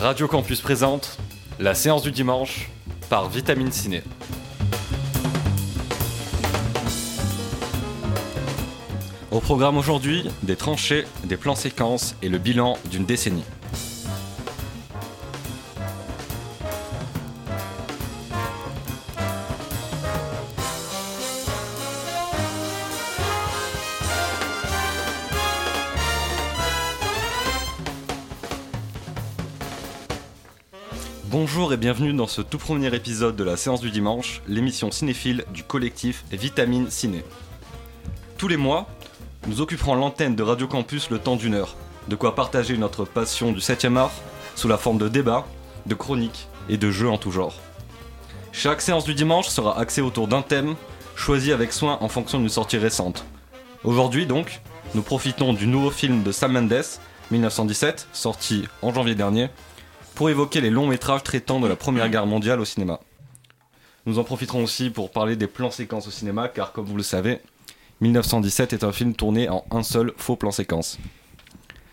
Radio Campus présente la séance du dimanche par Vitamine Ciné. Au programme aujourd'hui, des tranchées, des plans séquences et le bilan d'une décennie. Et bienvenue dans ce tout premier épisode de la séance du dimanche, l'émission cinéphile du collectif Vitamine Ciné. Tous les mois, nous occuperons l'antenne de Radio Campus le temps d'une heure, de quoi partager notre passion du 7 art sous la forme de débats, de chroniques et de jeux en tout genre. Chaque séance du dimanche sera axée autour d'un thème, choisi avec soin en fonction d'une sortie récente. Aujourd'hui donc, nous profitons du nouveau film de Sam Mendes, 1917, sorti en janvier dernier, pour évoquer les longs métrages traitant de la Première Guerre mondiale au cinéma. Nous en profiterons aussi pour parler des plans séquences au cinéma, car comme vous le savez, 1917 est un film tourné en un seul faux plan séquence.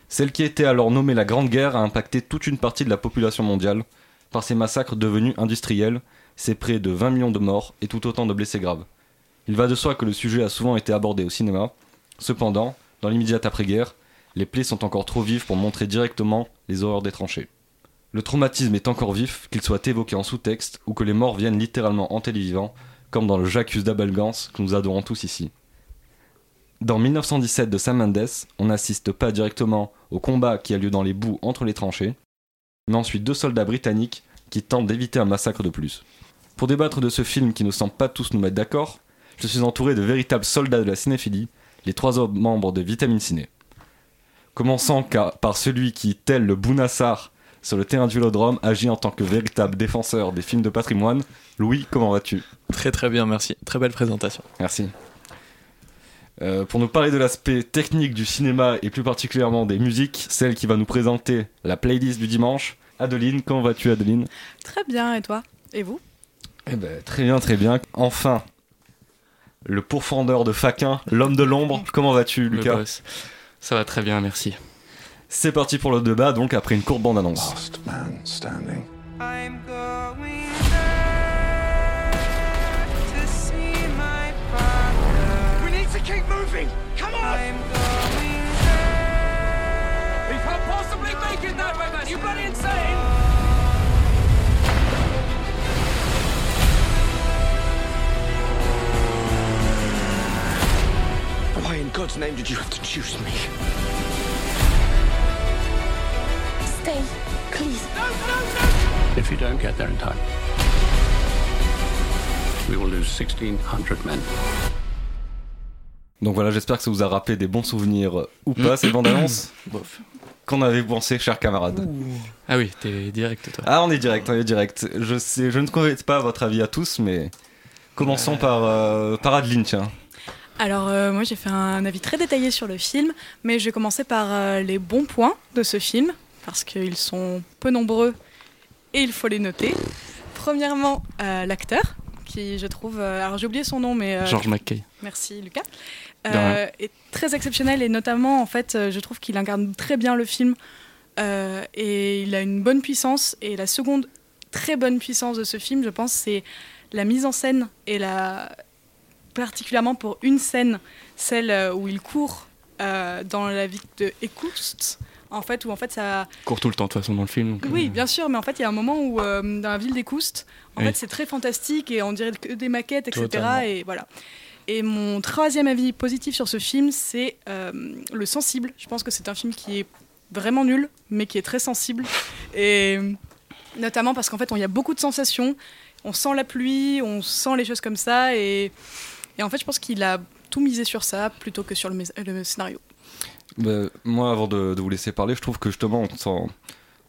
Celle qui était alors nommée la Grande Guerre a impacté toute une partie de la population mondiale par ses massacres devenus industriels, ses près de 20 millions de morts et tout autant de blessés graves. Il va de soi que le sujet a souvent été abordé au cinéma, cependant, dans l'immédiate après-guerre, les plaies sont encore trop vives pour montrer directement les horreurs des tranchées. Le traumatisme est encore vif, qu'il soit évoqué en sous-texte ou que les morts viennent littéralement hanter les vivants, comme dans le Jacques d'Abelgance que nous adorons tous ici. Dans 1917 de Sam Mendes, on n'assiste pas directement au combat qui a lieu dans les boues entre les tranchées, mais ensuite deux soldats britanniques qui tentent d'éviter un massacre de plus. Pour débattre de ce film qui ne semble pas tous nous mettre d'accord, je suis entouré de véritables soldats de la cinéphilie, les trois membres de Vitamine Ciné. Commençant par celui qui, tel le Bounassar, sur le terrain du Vélodrome, agit en tant que véritable défenseur des films de patrimoine. Louis, comment vas-tu? Très très bien, merci. Très belle présentation. Merci. Euh, pour nous parler de l'aspect technique du cinéma et plus particulièrement des musiques, celle qui va nous présenter la playlist du dimanche, Adeline, comment vas-tu Adeline? Très bien, et toi? Et vous? Eh ben très bien, très bien. Enfin, le pourfendeur de Faquin, l'homme de l'ombre, comment vas-tu Lucas? Ça va très bien, merci. C'est parti pour le débat, donc après une courte bande-annonce. Why in God's name did you have to choose me? Stay, please. No, no, no! If you don't get there in time, we will lose 1,600 men. Donc voilà, j'espère que ça vous a rappelé des bons souvenirs euh, ou pas, cette bande-annonce. Qu'en avez-vous pensé, chers camarades Ah oui, t'es direct, toi. Ah, on est direct, on est direct. Je, sais, je ne connais pas votre avis à tous, mais commençons par, euh, par Adeline, tiens. Alors, euh, moi, j'ai fait un avis très détaillé sur le film, mais je vais commencer par les bons points de ce film, parce qu'ils sont peu nombreux et il faut les noter. Premièrement, l'acteur, qui, je trouve. alors, j'ai oublié son nom, mais. George McKay. Merci, Lucas. Euh, est très exceptionnel et notamment en fait euh, je trouve qu'il incarne très bien le film euh, et il a une bonne puissance et la seconde très bonne puissance de ce film je pense c'est la mise en scène et la particulièrement pour une scène celle où il court dans la ville de Écoust en fait où en fait ça court tout le temps de toute façon dans le film oui bien sûr mais en fait il y a un moment où dans la ville d'Écoust en fait c'est très fantastique et on dirait que des maquettes etc et voilà et mon troisième avis positif sur ce film, c'est euh, Le Sensible. Je pense que c'est un film qui est vraiment nul, mais qui est très sensible. Et notamment parce qu'en fait, il y a beaucoup de sensations. On sent la pluie, on sent les choses comme ça. Et, et en fait, je pense qu'il a tout misé sur ça plutôt que sur le, le scénario. Bah, moi, avant de, de, vous laisser parler, je trouve que justement, on sent,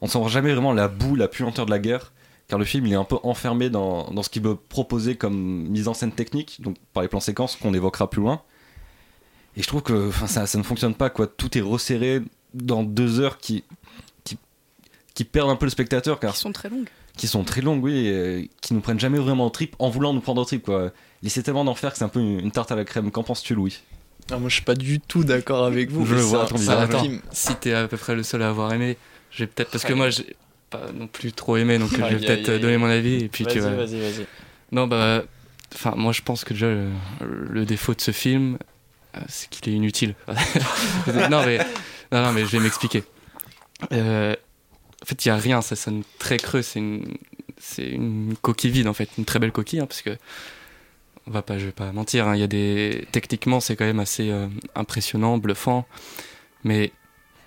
on sent jamais vraiment la boue, la puanteur de la guerre car le film il est un peu enfermé dans, dans ce qu'il veut proposer comme mise en scène technique, donc par les plans séquences qu'on évoquera plus loin. Et je trouve que ça, ça ne fonctionne pas, quoi. Tout est resserré dans deux heures qui, qui, qui perdent un peu le spectateur. Car, qui sont très longues. Qui sont très longues, oui, et qui nous prennent jamais vraiment en trip en voulant nous prendre en trip, quoi. Il essaie tellement d'en faire que c'est un peu une, tarte à la crème. Qu'en penses-tu, Louis? Ah, Moi, je suis pas du tout d'accord avec vous. Je le vois ton visage. Si t'es à peu près le seul à avoir aimé, j'ai peut-être. Parce que moi, pas non plus trop aimé, donc je vais peut-être donner mon avis et puis tu vas. Vas-y, vas-y. Non, bah. Enfin, moi je pense que déjà le, défaut de ce film, euh, c'est qu'il est inutile. non, mais, non, mais je vais m'expliquer. Euh, en fait, il n'y a rien, ça sonne très creux, c'est une, c'est une coquille vide en fait, une très belle coquille, hein, parce que on va pas, je vais pas mentir, hein, y a des techniquement c'est quand même assez euh, impressionnant, bluffant, mais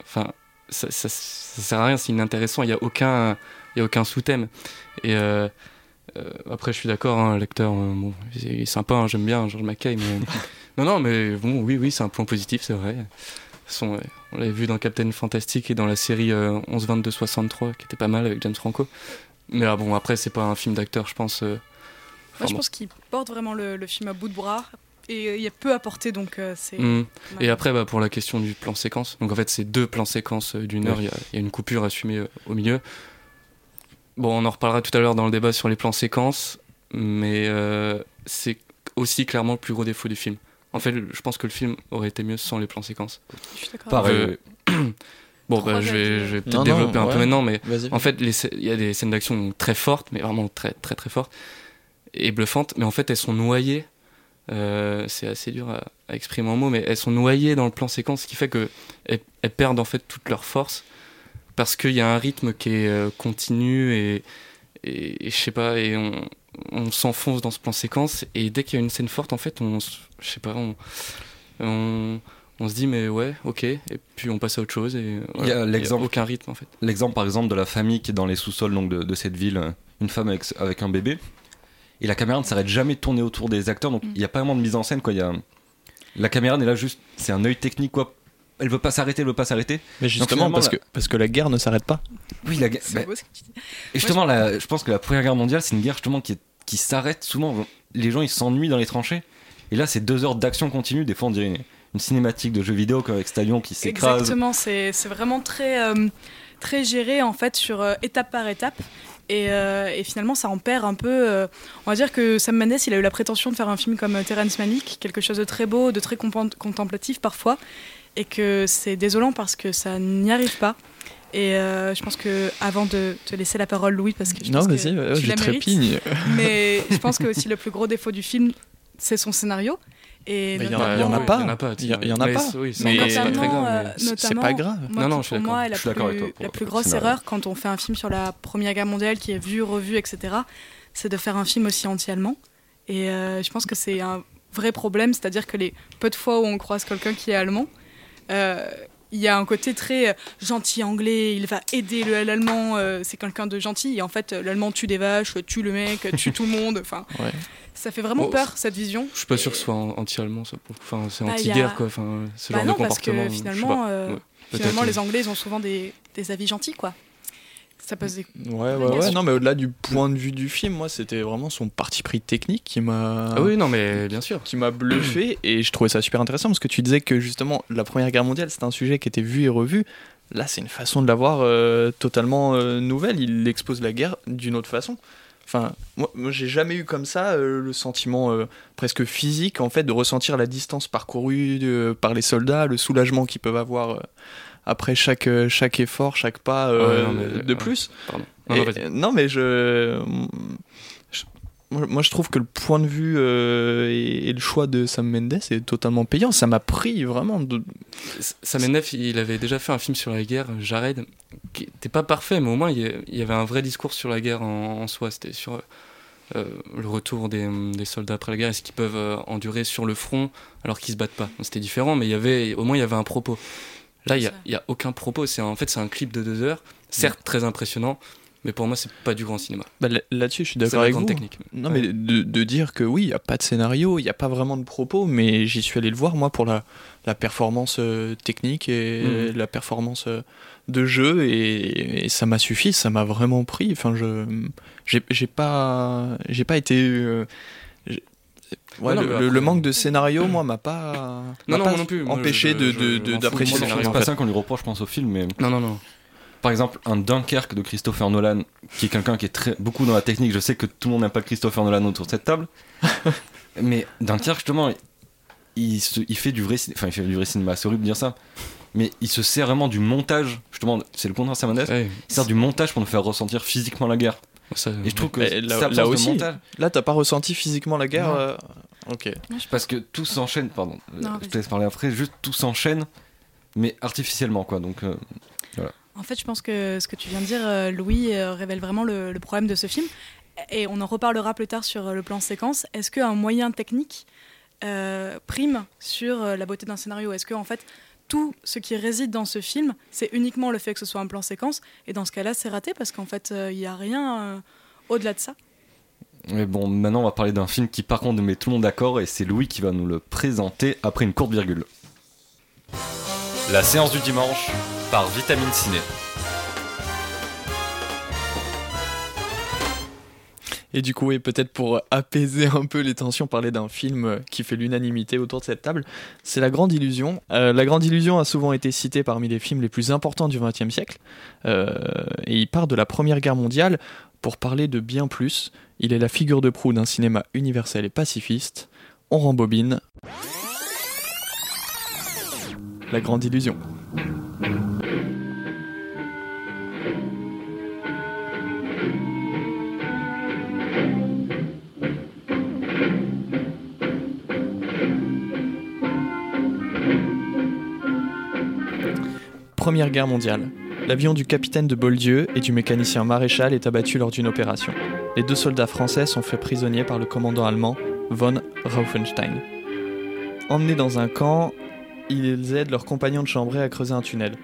enfin ça, ça, sert à rien, c'est inintéressant, il n'y a aucun, il y a aucun sous-thème. Et euh, euh, après, je suis d'accord, hein, lecteur, bon, il est sympa, j'aime bien George McKay, mais non, non, mais bon, oui, oui, c'est un point positif, c'est vrai. on l'avait vu dans Captain Fantastic et dans la série 11-22-63, qui était pas mal avec James Franco. Mais ah, bon, après, c'est pas un film d'acteur, je pense. Euh, Moi, je pense qu'il porte vraiment le, film à bout de bras et euh, il y a peu à porter, donc euh, c'est. Mmh. Et après, bah, pour la question du plan séquence, donc en fait, c'est deux plans séquences d'une heure, il y, a une coupure assumée au milieu. Bon, on en reparlera tout à l'heure dans le débat sur les plans séquences, mais c'est aussi clairement le plus gros défaut du film. En fait, je pense que le film aurait été mieux sans les plans séquences. Je suis d'accord. Pareil. Bon, bah, je vais, peut-être développer un peu maintenant, mais en fait, il y a des scènes d'action très fortes, mais vraiment très, très, très fortes et bluffantes, mais en fait, elles sont noyées. Euh, c'est assez dur à, exprimer en mots, mais elles sont noyées dans le plan séquence, ce qui fait qu'elles elles perdent en fait toute leur force parce qu'il y a un rythme qui est euh, continu et, et, je sais pas, et on, on s'enfonce dans ce plan séquence et dès qu'il y a une scène forte, en fait, on, je sais pas, on, on on se dit mais ouais ok et puis on passe à autre chose et il y a l'exemple aucun rythme en fait l'exemple par exemple de la famille qui est dans les sous-sols donc de, cette ville une femme avec, avec un bébé et la caméra ne s'arrête jamais de tourner autour des acteurs donc mm. il n'y a pas vraiment de mise en scène quoi. Il y a la caméra n'est là juste c'est un œil technique quoi. Elle veut pas s'arrêter elle veut pas s'arrêter. Mais justement parce que parce que la guerre ne s'arrête pas. Oui la guerre bah, et justement je pense que la première guerre mondiale c'est une guerre justement qui qui s'arrête souvent. Les gens ils s'ennuient dans les tranchées. Et là c'est deux heures d'action continue. Des fois on dirait une cinématique de jeu vidéo avec Stallion qui s'écrase. Exactement, c'est vraiment très, euh, très géré en fait sur euh, étape par étape. Et, euh, et, finalement, ça en perd un peu. on va dire que Sam Mendes, il a eu la prétention de faire un film comme Terrence Malick, quelque chose de très beau, de très contemplatif parfois, et que c'est désolant parce que ça n'y arrive pas. Et je pense que avant de te laisser la parole, Louis, parce que je non, pense que tu je trépigne. mais je pense que aussi le plus gros défaut du film, c'est son scénario. Il n'y en, a pas. Il y en a pas. c'est pas grave. non, non, je suis moi, la, plus, la plus grosse erreur quand on fait un film sur la Première Guerre mondiale qui est vu, revu, etc., c'est de faire un film aussi anti-allemand. Et euh, je pense que c'est un vrai problème, c'est-à-dire que les peu de fois où on croise quelqu'un qui est allemand, euh, il y a un côté très euh, gentil anglais, il va aider le l'allemand, c'est quelqu'un de gentil, et en fait l'allemand tue des vaches, tue le mec, tue tout le monde, enfin ça fait vraiment peur cette vision. Je suis pas sûr que ce soit anti-allemand, enfin, c'est bah, anti-guerre quoi, enfin, ce bah genre non, de comportement. Parce que finalement, euh, finalement les Anglais ils ont souvent des, des avis gentils quoi. Ça passe des. Ouais, ouais, ouais. Non, mais au-delà du point de vue du film, moi, c'était vraiment son parti pris technique qui m'a. Ah oui, non, mais bien sûr. Qui m'a bluffé et je trouvais ça super intéressant parce que tu disais que justement, la Première Guerre mondiale, c'était un sujet qui était vu et revu. Là, c'est une façon de l'avoir euh, totalement euh, nouvelle. Il expose la guerre d'une autre façon. Enfin, moi, j'ai jamais eu comme ça euh, le sentiment euh, presque physique, en fait, de ressentir la distance parcourue par les soldats, le soulagement qu'ils peuvent avoir euh, après chaque, chaque effort, chaque pas de plus. non, mais je, moi, je trouve que le point de vue euh, et, le choix de Sam Mendes est totalement payant. Ça m'a pris vraiment. De... Sam Mendes, il avait déjà fait un film sur la guerre, Jared, qui n'était pas parfait, mais au moins il y avait un vrai discours sur la guerre en, soi. C'était sur euh, le retour des, soldats après la guerre et ce qu'ils peuvent euh, endurer sur le front alors qu'ils se battent pas? C'était différent, mais il y avait, au moins il y avait un propos. Là, il n'y a, a, aucun propos. C'est en fait c'est un clip de deux heures, certes très impressionnant, mais pour moi, c'est pas du grand cinéma. Bah, Là-dessus, je suis d'accord avec vous. Technique. Non, mais de, de, dire que oui, il n'y a pas de scénario, il n'y a pas vraiment de propos, mais j'y suis allé le voir, moi, pour la, la performance euh, technique et mhm. la performance euh, de jeu, et, ça m'a suffi, ça m'a vraiment pris. Enfin, je j'ai pas, j'ai pas été. Euh, ouais, le, manque de scénario, moi, m'a pas, non, non, non plus. empêché d'apprécier le film. C'est pas ça qu'on lui reproche, je pense, au film, mais. Non, non, non par exemple, un Dunkerque de Christopher Nolan, qui est quelqu'un qui est très, beaucoup dans la technique. Je sais que tout le monde n'aime pas Christopher Nolan autour de cette table. mais Dunkerque, justement, il, il fait du vrai, enfin il fait du vrai cinéma, c'est horrible de dire ça, mais il se sert vraiment du montage. Justement, c'est le contraire Sam Mendes. Il sert du montage pour nous faire ressentir physiquement la guerre. et je trouve que là, là aussi, là t'as pas ressenti physiquement la guerre. Euh, ok. Parce que tout s'enchaîne, pardon. je te laisse parler après. Juste tout s'enchaîne, mais artificiellement quoi. Donc voilà. En fait, je pense que ce que tu viens de dire, Louis, révèle vraiment le, le problème de ce film. Et on en reparlera plus tard sur le plan séquence, est-ce qu'un moyen technique euh, prime sur euh, la beauté d'un scénario? Est-ce que en fait tout ce qui réside dans ce film, c'est uniquement le fait que ce soit un plan séquence? Et dans ce cas-là, c'est raté parce qu'en fait, euh, il n'y a rien au-delà de ça. Mais bon, maintenant on va parler d'un film qui par contre met tout le monde d'accord et c'est Louis qui va nous le présenter après une courte virgule. La séance du dimanche par Vitamine Ciné. Et du coup, et peut-être pour apaiser un peu les tensions, parler d'un film qui fait l'unanimité autour de cette table, c'est La Grande Illusion. Euh, la Grande Illusion a souvent été citée parmi les films les plus importants du XXe siècle, euh, et il part de la Première Guerre mondiale pour parler de bien plus. Il est la figure de proue d'un cinéma universel et pacifiste. On rembobine. La Grande Illusion. Première Guerre mondiale. L'avion du capitaine de Boldieu et du mécanicien maréchal est abattu lors d'une opération. Les deux soldats français sont faits prisonniers par le commandant allemand von Raufenstein. Emmenés dans un camp, ils aident leurs compagnons de chambrée à creuser un tunnel.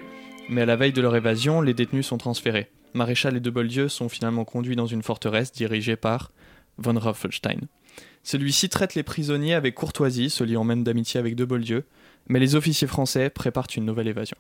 Mais à la veille de leur évasion, les détenus sont transférés. Maréchal et de sont finalement conduits dans une forteresse dirigée par von Raufenstein. Celui-ci traite les prisonniers avec courtoisie, se liant même d'amitié avec de mais les officiers français préparent une nouvelle évasion.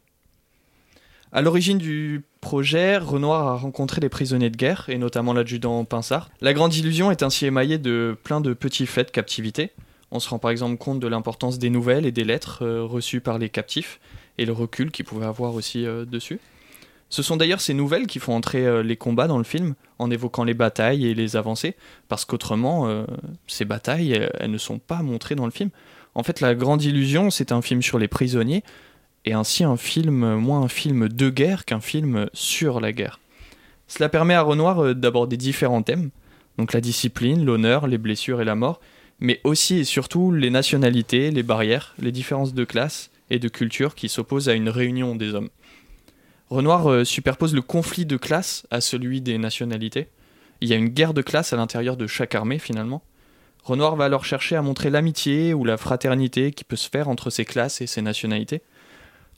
À l'origine du projet, Renoir a rencontré les prisonniers de guerre, et notamment l'adjudant Pinsard. La grande illusion est ainsi émaillée de plein de petits faits de captivité. On se rend par exemple compte de l'importance des nouvelles et des lettres euh, reçues par les captifs, et le recul qu'ils pouvaient avoir aussi euh, dessus. Ce sont d'ailleurs ces nouvelles qui font entrer euh, les combats dans le film, en évoquant les batailles et les avancées, parce qu'autrement, ces batailles, elles ne sont pas montrées dans le film. En fait, La Grande Illusion, c'est un film sur les prisonniers, et ainsi un film, moins un film de guerre qu'un film sur la guerre. Cela permet à Renoir d'aborder différents thèmes, donc la discipline, l'honneur, les blessures et la mort, mais aussi et surtout les nationalités, les barrières, les différences de classe et de culture qui s'opposent à une réunion des hommes. Renoir euh, superpose le conflit de classe à celui des nationalités. Il y a une guerre de classe à l'intérieur de chaque armée finalement. Renoir va alors chercher à montrer l'amitié ou la fraternité qui peut se faire entre ces classes et ces nationalités.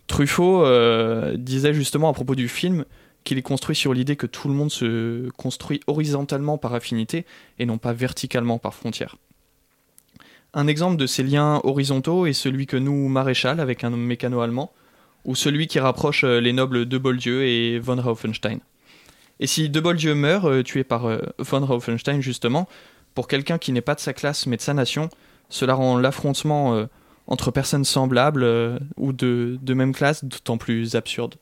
Truffaut euh, disait justement à propos du film qu'il est construit sur l'idée que tout le monde se construit horizontalement par affinité et non pas verticalement par frontière. Un exemple de ces liens horizontaux est celui que noue Maréchal avec un mécano allemand, ou celui qui rapproche euh, les nobles de Boldieu et von Raufenstein. Et si de Boldieu meurt, euh, tué par von Raufenstein justement, pour quelqu'un qui n'est pas de sa classe mais de sa nation, cela rend l'affrontement entre personnes semblables euh, ou de, même classe d'autant plus absurde.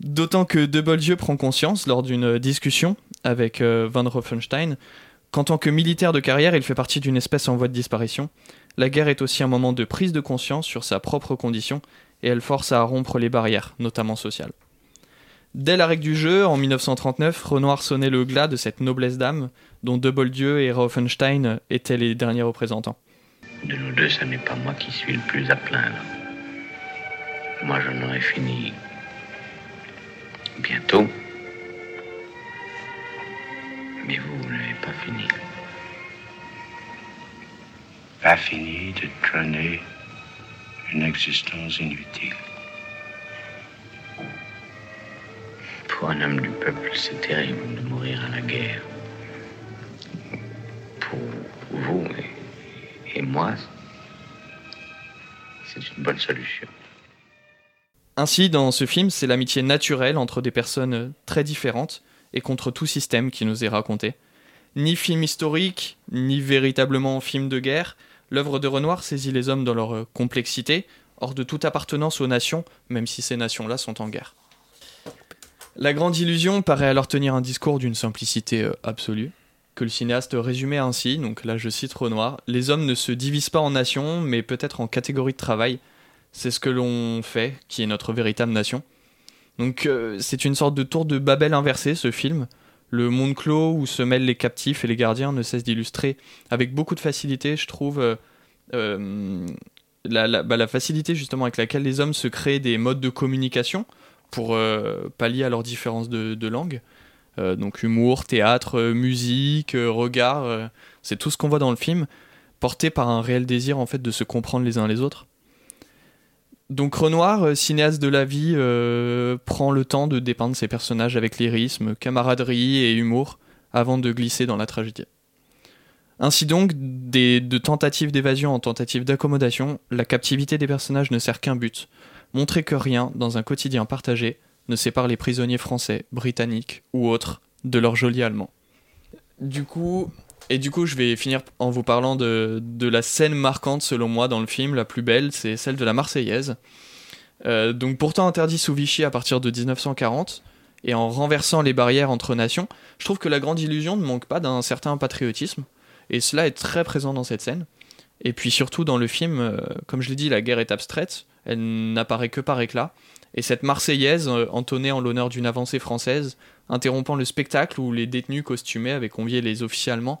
D'autant que De Boldieu prend conscience lors d'une discussion avec euh, Van Roffenstein qu'en tant que militaire de carrière, il fait partie d'une espèce en voie de disparition. La guerre est aussi un moment de prise de conscience sur sa propre condition et elle force à rompre les barrières, notamment sociales. Dès la règle du jeu, en 1939, Renoir sonnait le glas de cette noblesse d'âme dont De Boldieu et Roffenstein étaient les derniers représentants. De nous deux, ce n'est pas moi qui suis le plus à plaindre. Moi, j'en aurai fini bientôt. Mais vous, vous n'avez pas fini. Pas fini de traîner une existence inutile. Pour un homme du peuple, c'est terrible de mourir à la guerre. Pour vous, mais et moi, c'est une bonne solution. Ainsi, dans ce film, c'est l'amitié naturelle entre des personnes très différentes et contre tout système qui nous est raconté. Ni film historique, ni véritablement film de guerre, l'œuvre de Renoir saisit les hommes dans leur complexité, hors de toute appartenance aux nations, même si ces nations-là sont en guerre. La grande illusion paraît alors tenir un discours d'une simplicité euh, absolue, que le cinéaste résumait ainsi, donc là je cite Renoir, Les hommes ne se divisent pas en nations, mais peut-être en catégories de travail. C'est ce que l'on fait, qui est notre véritable nation. Donc euh, c'est une sorte de tour de Babel inversé, ce film. Le monde clos où se mêlent les captifs et les gardiens ne cesse d'illustrer avec beaucoup de facilité, je trouve, euh, euh, la, bah, la, facilité justement avec laquelle les hommes se créent des modes de communication pour pallier à leurs différences de, de langue. donc humour, théâtre, musique, regard, c'est tout ce qu'on voit dans le film, porté par un réel désir en fait de se comprendre les uns les autres. Donc Renoir, euh, cinéaste de la vie, euh, prend le temps de dépeindre ses personnages avec lyrisme, camaraderie et humour avant de glisser dans la tragédie. Ainsi donc, de tentatives d'évasion en tentatives d'accommodation, la captivité des personnages ne sert qu'un but, montrer que rien, dans un quotidien partagé, ne sépare les prisonniers français, britanniques ou autres de leurs jolis allemands. Du coup, et du coup, je vais finir en vous parlant de, la scène marquante, selon moi, dans le film, la plus belle, c'est celle de la Marseillaise. Euh, donc, pourtant interdit sous Vichy à partir de 1940, et en renversant les barrières entre nations, je trouve que la grande illusion ne manque pas d'un certain patriotisme, et cela est très présent dans cette scène. Et puis surtout dans le film, euh, comme je l'ai dit, la guerre est abstraite, elle n'apparaît que par éclat, et cette Marseillaise, euh, entonnée en l'honneur d'une avancée française, interrompant le spectacle où les détenus costumés avaient convié les officiers allemands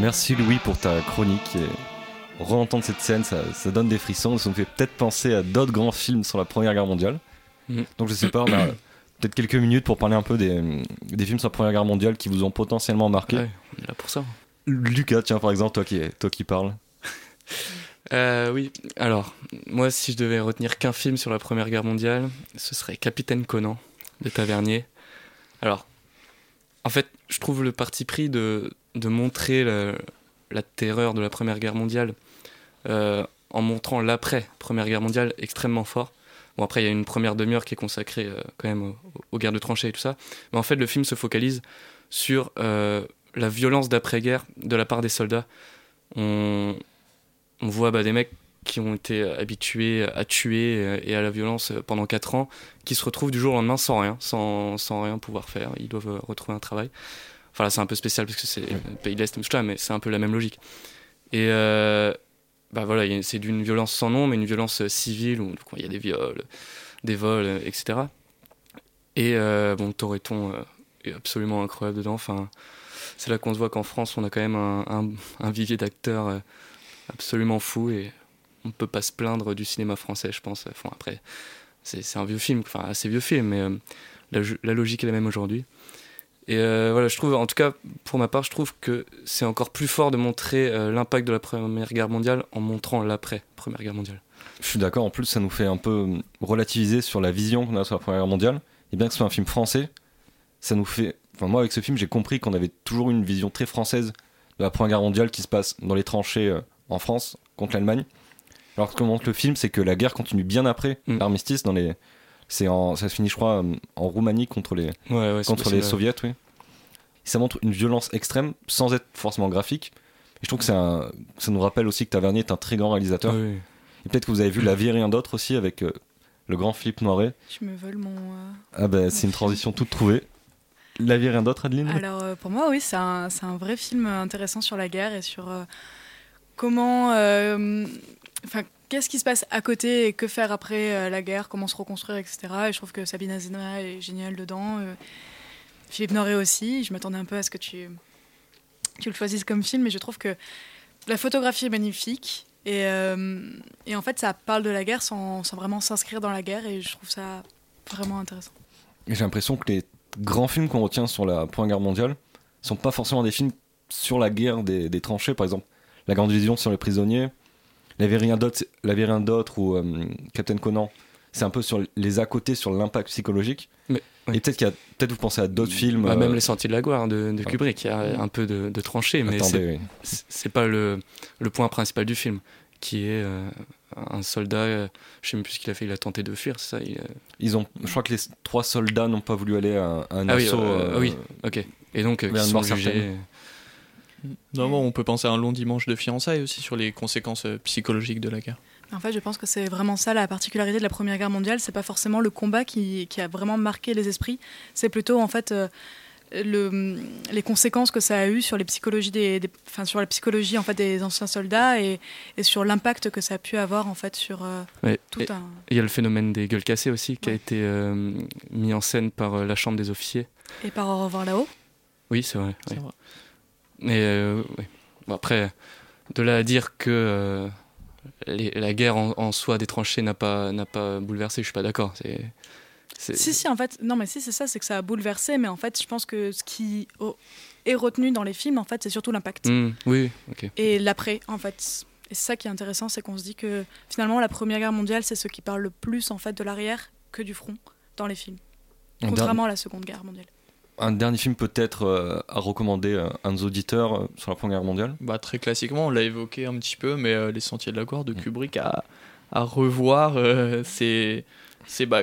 merci Louis pour ta chronique. Et re-entendre cette scène, ça, donne des frissons. Ça nous fait peut-être penser à d'autres grands films sur la Première Guerre mondiale. Mm. Donc je sais pas, on a peut-être quelques minutes pour parler un peu des, films sur la Première Guerre mondiale qui vous ont potentiellement marqué. Ouais, on est là pour ça. Lucas, tiens par exemple, toi qui, toi qui parles. Euh, oui, alors, moi si je devais retenir qu'un film sur la Première Guerre mondiale, ce serait Capitaine Conan de Tavernier. Alors, en fait, je trouve le parti pris de, de montrer la, terreur de la Première Guerre mondiale euh, en montrant l'après Première Guerre mondiale extrêmement fort. Bon, après, il y a une première demi-heure qui est consacrée euh, quand même aux, guerres de tranchées et tout ça. Mais en fait, le film se focalise sur euh, la violence d'après-guerre de la part des soldats. On, on voit bah, des mecs qui ont été habitués à tuer et à la violence pendant 4 ans, qui se retrouvent du jour au lendemain sans rien, sans, sans rien pouvoir faire. Ils doivent retrouver un travail. Enfin, c'est un peu spécial parce que c'est le pays de l'Est, mais c'est un peu la même logique. Et euh, bah voilà, c'est d'une violence sans nom, mais une violence euh, civile où il y a des viols, des vols, euh, etc. Et bon, Toreton est absolument incroyable dedans. Enfin, c'est là qu'on se voit qu'en France, on a quand même un, un, vivier d'acteurs absolument fou et on ne peut pas se plaindre du cinéma français, je pense. Enfin, après, c'est un vieux film, enfin assez vieux film, mais la, la, logique est la même aujourd'hui. Et euh, voilà, je trouve, en tout cas, pour ma part, je trouve que c'est encore plus fort de montrer euh, l'impact de la Première Guerre mondiale en montrant l'après Première Guerre mondiale. Je suis d'accord, en plus, ça nous fait un peu euh, relativiser sur la vision qu'on a sur la Première Guerre mondiale. Et bien que ce soit un film français, ça nous fait. Enfin, moi, avec ce film, j'ai compris qu'on avait toujours une vision très française de la Première Guerre mondiale qui se passe dans les tranchées en France contre l'Allemagne. Alors, ce que montre le film, c'est que la guerre continue bien après mm. l'armistice dans les c'est en, ça se finit, je crois, en Roumanie contre les, contre les soviets, oui. ça montre une violence extrême sans être forcément graphique. Et je trouve que ça nous rappelle aussi que Tavernier est un très grand réalisateur. Et peut-être que vous avez vu La vie et rien d'autre aussi avec euh, le grand Philippe Noiret. Je me vole mon. Euh, ah ben, c'est une transition toute trouvée. La vie et rien d'autre, Adeline Alors euh, pour moi, oui, c'est un, un, vrai film intéressant sur la guerre et sur comment. Enfin, qu'est-ce qui se passe à côté et que faire après euh, la guerre, comment se reconstruire, etc. Et je trouve que Sabine Azena est géniale dedans. Euh, Philippe Noré aussi. Je m'attendais un peu à ce que tu, tu le choisisses comme film, mais je trouve que la photographie est magnifique. Et, euh, et en fait, ça parle de la guerre sans, sans vraiment s'inscrire dans la guerre, et je trouve ça vraiment intéressant. j'ai l'impression que les grands films qu'on retient sur la Première Guerre mondiale sont pas forcément des films sur la guerre des, des tranchées, par exemple. La Grande Vision sur les prisonniers, La vie rien d'autre, ou euh, Captain Conan, c'est un peu sur les à côté sur l'impact psychologique. Mais- Et peut-être qu'il y a, peut-être vous pensez à d'autres films. Bah, euh, Même Les Sentiers de la Gloire de, de ouais. Kubrick, il y a un peu de, de tranchées, mais c'est- oui. pas le, le point principal du film, qui est euh, un soldat, euh, je sais même plus ce qu'il a fait, il a tenté de fuir, c'est ça il, euh, Ils ont, je crois que les trois soldats n'ont pas voulu aller à, à un Ah oui, assaut. euh, euh, oui. Ok. Et donc, euh, un sont jugés. certain. Non, bon, on peut penser à un long dimanche de fiançailles aussi sur les conséquences euh, psychologiques de la guerre. En fait, je pense que c'est vraiment ça la particularité de la Première Guerre mondiale. C'est pas forcément le combat qui, qui a vraiment marqué les esprits. C'est plutôt en fait euh, le, les conséquences que ça a eu sur les psychologies des, des- enfin, sur la psychologie en fait des anciens soldats et, et sur l'impact que ça a pu avoir en fait sur euh, Ouais. tout Et un. Il y a le phénomène des gueules cassées aussi, qui a été euh, mis en scène par euh, la Chambre des officiers. Et par au revoir là-haut. Oui, c'est vrai. Mais euh, ouais. Bon, après, de là à dire que euh, les- la guerre en, en soi des tranchées n'a pas, n'a pas bouleversé, je suis pas d'accord. C'est, c'est- Si, si, en fait, non, mais si, c'est ça, c'est que ça a bouleversé, mais en fait, je pense que ce qui oh, est retenu dans les films, en fait, c'est surtout l'impact. Hmm, oui, ok. Et l'après, en fait. Et c'est ça qui est intéressant, c'est qu'on se dit que finalement, la Première Guerre mondiale, c'est ce qui parle le plus, en fait, de l'arrière que du front dans les films. Contrairement à la Seconde Guerre mondiale. Un dernier film peut-être euh, à recommander euh, à nos auditeurs euh, sur la Première Guerre mondiale? Bah, très classiquement, on l'a évoqué un petit peu, mais euh, Les Sentiers de la Gloire de Kubrick à, à revoir, c'est bah,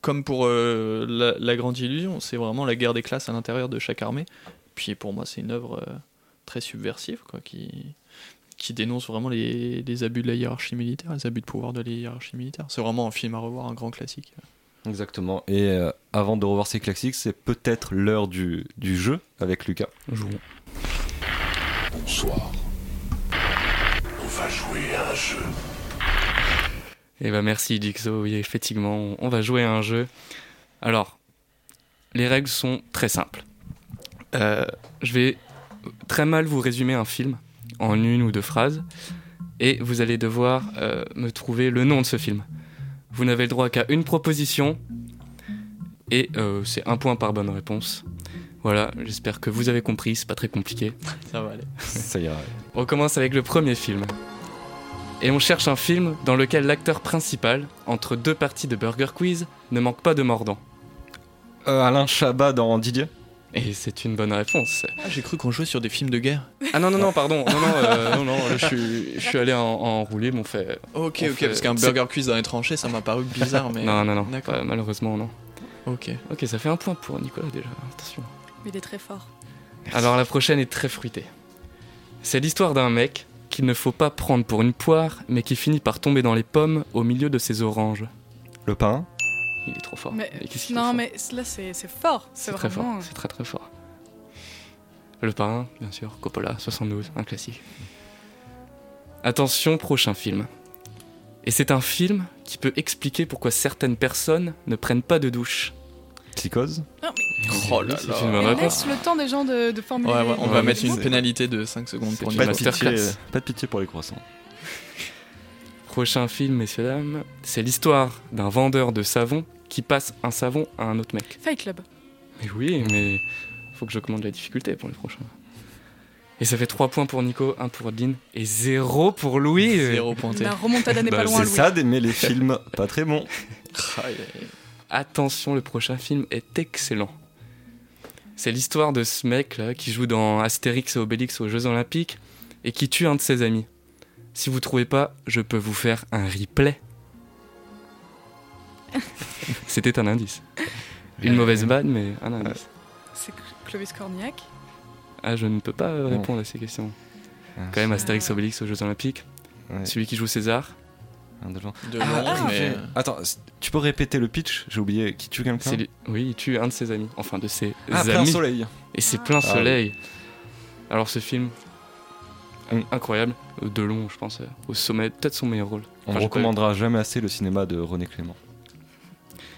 comme pour la, la Grande Illusion, c'est vraiment la guerre des classes à l'intérieur de chaque armée. Puis pour moi, c'est une œuvre très subversive, quoi, qui, qui dénonce vraiment les, les abus de la hiérarchie militaire, les abus de pouvoir de la hiérarchie militaire. C'est vraiment un film à revoir, un grand classique. Exactement. Et euh, avant de revoir ces classiques, c'est peut-être l'heure du, du jeu avec Lucas. Jouons. Bonsoir. On va jouer à un jeu. Eh ben merci Dixo, oui effectivement, on- va jouer à un jeu. Alors, les règles sont très simples. Euh, je vais très mal vous résumer un film en une ou deux phrases, et vous allez devoir euh, me trouver le nom de ce film. Vous n'avez le droit qu'à une proposition, et euh, c'est un point par bonne réponse. Voilà, j'espère que vous avez compris, c'est pas très compliqué. Ça va aller. Ça ira. On commence avec le premier film. Et on cherche un film dans lequel l'acteur principal, entre deux parties de Burger Quiz, ne manque pas de mordant. Euh, Alain Chabat dans Didier? Et c'est une bonne réponse. Ah, J'ai cru qu'on jouait sur des films de guerre. Ah non, non, non, pardon. Non, non, euh, non, non, je suis, je suis allé en, en roulé, mais on fait. Ok, On ok, fait- parce qu'un burger quiz dans les tranchées, ça m'a paru bizarre, mais. Non, non, non. D'accord. pas- malheureusement, non. Ok. Ok, ça fait un point pour Nicolas déjà. Attention. Mais il est très fort. Alors la prochaine est très fruitée. C'est l'histoire d'un mec qu'il ne faut pas prendre pour une poire, mais qui finit par tomber dans les pommes au milieu de ses oranges. Le pain? Il est trop fort. Mais, Et qu'est-ce qu'il est non, fort mais là, c'est fort. C'est très vraiment. fort, c'est très très fort. Le parrain, bien sûr, Coppola, 72, un classique. Attention, prochain film. Et c'est un film qui peut expliquer pourquoi certaines personnes ne prennent pas de douche. Psychose Non, mais Oh là C'est là. une bonne mais réponse. laisse le temps des gens de, de formuler. Ouais, ouais, on va mais mettre une pénalité de 5 secondes pour une pas de, pitié, pas de pitié pour les croissants. Prochain film, messieurs dames, c'est l'histoire d'un vendeur de savon qui passe un savon à un autre mec. Fight Club. Mais oui, mais faut que je commande la difficulté pour les prochains. Et ça fait 3 points pour Nico, 1 pour Adeline et 0 pour Louis. Zéro pointé. La remontada n'est Bah, pas loin, C'est ça d'aimer les films pas très bons. Attention, le prochain film est excellent. C'est l'histoire de ce mec là qui joue dans Astérix et Obélix aux Jeux Olympiques et qui tue un de ses amis. Si vous trouvez pas, je peux vous faire un replay. C'était un indice. Une mauvaise vanne, mais un indice. C'est Clovis Cornillac. Ah, je ne peux pas euh, répondre à ces questions. Quand même, Astérix et Obélix aux Jeux Olympiques. Ouais, Celui qui joue César. un de. De Ah, ah, mais. Attends, tu peux répéter le pitch? J'ai oublié. Qui tue quelqu'un? C'est lui- Oui, il tue un de ses amis. Enfin, de ses Ah, plein amis. soleil. Et c'est plein Ah soleil. Alors ce film. Incroyable, de long, je pense, euh, au sommet, peut-être son meilleur rôle. On Enfin, j'ai recommandera jamais assez le cinéma de René Clément.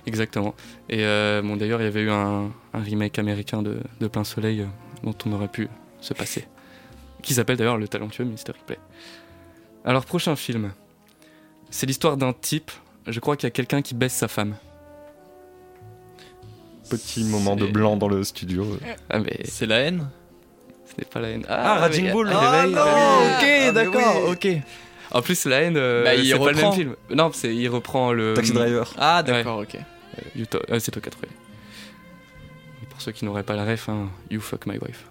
Exactement. Et euh, bon, d'ailleurs, il y avait eu un, un remake américain de, de Plein Soleil euh, dont on aurait pu se passer, qui s'appelle d'ailleurs Le talentueux Mr. Ripley. Alors prochain film, c'est l'histoire d'un type. Je crois qu'il y a quelqu'un qui baisse sa femme. Petit moment de blanc dans le studio. Ah, mais C'est la haine? Ce n'est pas la haine. Ah, Raging mais- Bull. Ah, Ah non, mais- ok, mais d'accord, oui. ok. En plus, la haine, euh, Bah, il c'est pas le reprend. même film. Non, c'est il reprend le. Taxi Driver. Ah, d'accord, ok. Euh, euh, c'est toi qui as trouvé. Pour ceux qui n'auraient pas la ref, hein, You fuck my wife.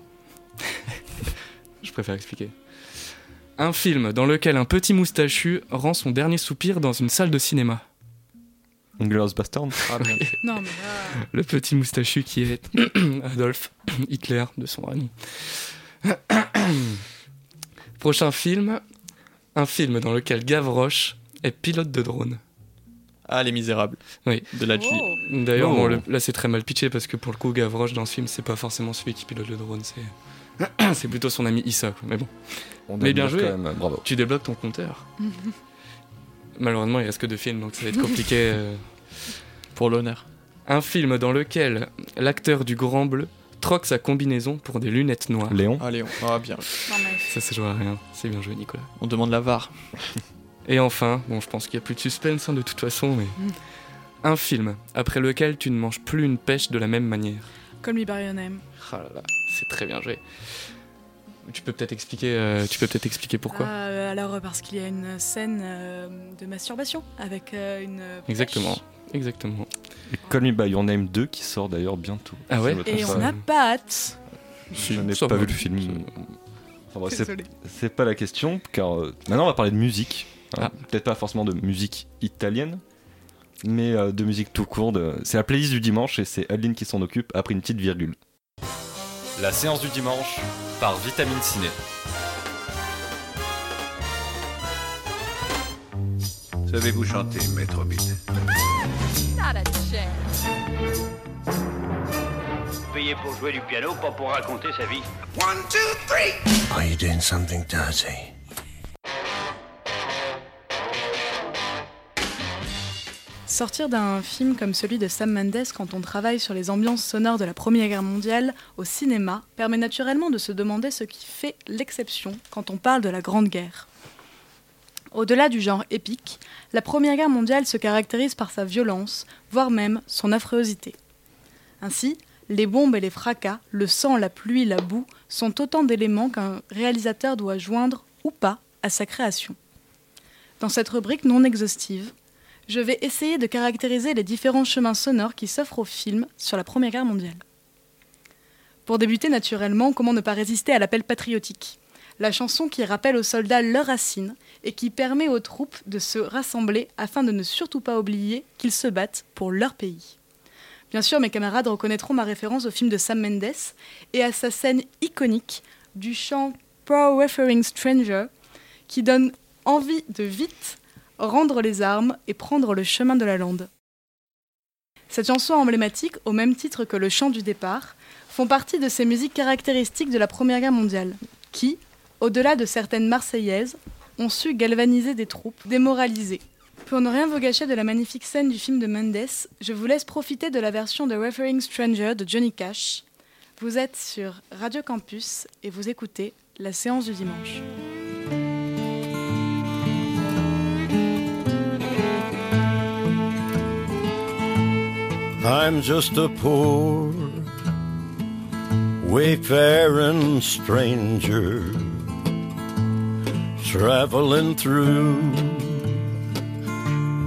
Je préfère expliquer. Un film dans lequel un petit moustachu rend son dernier soupir dans une salle de cinéma. Glorious Bastard. Ah, bien. Non, mais là. Le petit moustachu qui est Adolf Hitler de son vrai nom. Prochain film, un film dans lequel Gavroche est pilote de drone. Ah, Les Misérables. Oui. De la G. Oh. D'ailleurs, Oh. bon, là c'est très mal pitché parce que pour le coup, Gavroche dans ce film, c'est pas forcément celui qui pilote le drone, c'est c'est plutôt son ami Issa. quoi. Mais bon, On Mais bien joué. quand même, Bravo. tu débloques ton compteur. Malheureusement, il reste que deux films, donc ça va être compliqué. euh. Pour l'honneur. Un film dans lequel l'acteur du Grand Bleu troque sa combinaison pour des lunettes noires. Léon. Ah, Léon. Ah, bien. Ça, ça joue à rien. C'est bien joué, Nicolas. On demande la VAR. Et enfin, bon, je pense qu'il n'y a plus de suspense hein, de toute façon, mais. Un film après lequel tu ne manges plus une pêche de la même manière. Call me by your name. Ah là là, c'est très bien joué. Tu peux peut-être expliquer, euh, tu peux peut-être expliquer pourquoi. Ah, alors, parce qu'il y a une scène euh, de masturbation avec euh, une. pêche. Exactement, exactement. Et Call Me By Your Name 2 qui sort d'ailleurs bientôt. Ah ouais Et on n'a pas hâte. Je n'ai pas vu le film. Enfin, c'est pas la question, car euh, maintenant on va parler de musique. Hein, Ah. Peut-être pas forcément de musique italienne, mais euh, de musique tout court. de- C'est la playlist du dimanche et c'est Adeline qui s'en occupe après une petite virgule. La séance du dimanche par Vitamine Ciné. Savez-vous chanter, maître Hobbit? Not a chance. Payé pour jouer du piano, pas pour raconter sa vie. Are you doing something dirty? Sortir d'un film comme celui de Sam Mendes quand on travaille sur les ambiances sonores de la Première Guerre mondiale au cinéma permet naturellement de se demander ce qui fait l'exception quand on parle de la Grande Guerre. Au-delà du genre épique, la Première Guerre mondiale se caractérise par sa violence, voire même son affreuseté. Ainsi, les bombes et les fracas, le sang, la pluie, la boue sont autant d'éléments qu'un réalisateur doit joindre ou pas à sa création. Dans cette rubrique non exhaustive, je vais essayer de caractériser les différents chemins sonores qui s'offrent au film sur la Première Guerre mondiale. Pour débuter naturellement, comment ne pas résister à l'appel patriotique? La chanson qui rappelle aux soldats leurs racines et qui permet aux troupes de se rassembler afin de ne surtout pas oublier qu'ils se battent pour leur pays. Bien sûr, mes camarades reconnaîtront ma référence au film de Sam Mendes et à sa scène iconique du chant Pro Referring Stranger qui donne envie de vite rendre les armes et prendre le chemin de la lande. Cette chanson emblématique, au même titre que le chant du départ, font partie de ces musiques caractéristiques de la Première Guerre mondiale, qui, au-delà de certaines marseillaises, ont su galvaniser des troupes démoralisées. Pour ne rien vous gâcher de la magnifique scène du film de Mendes, je vous laisse profiter de la version de Referring Stranger de Johnny Cash. Vous êtes sur Radio Campus et vous écoutez la séance du dimanche. I'm just a poor wayfaring stranger traveling through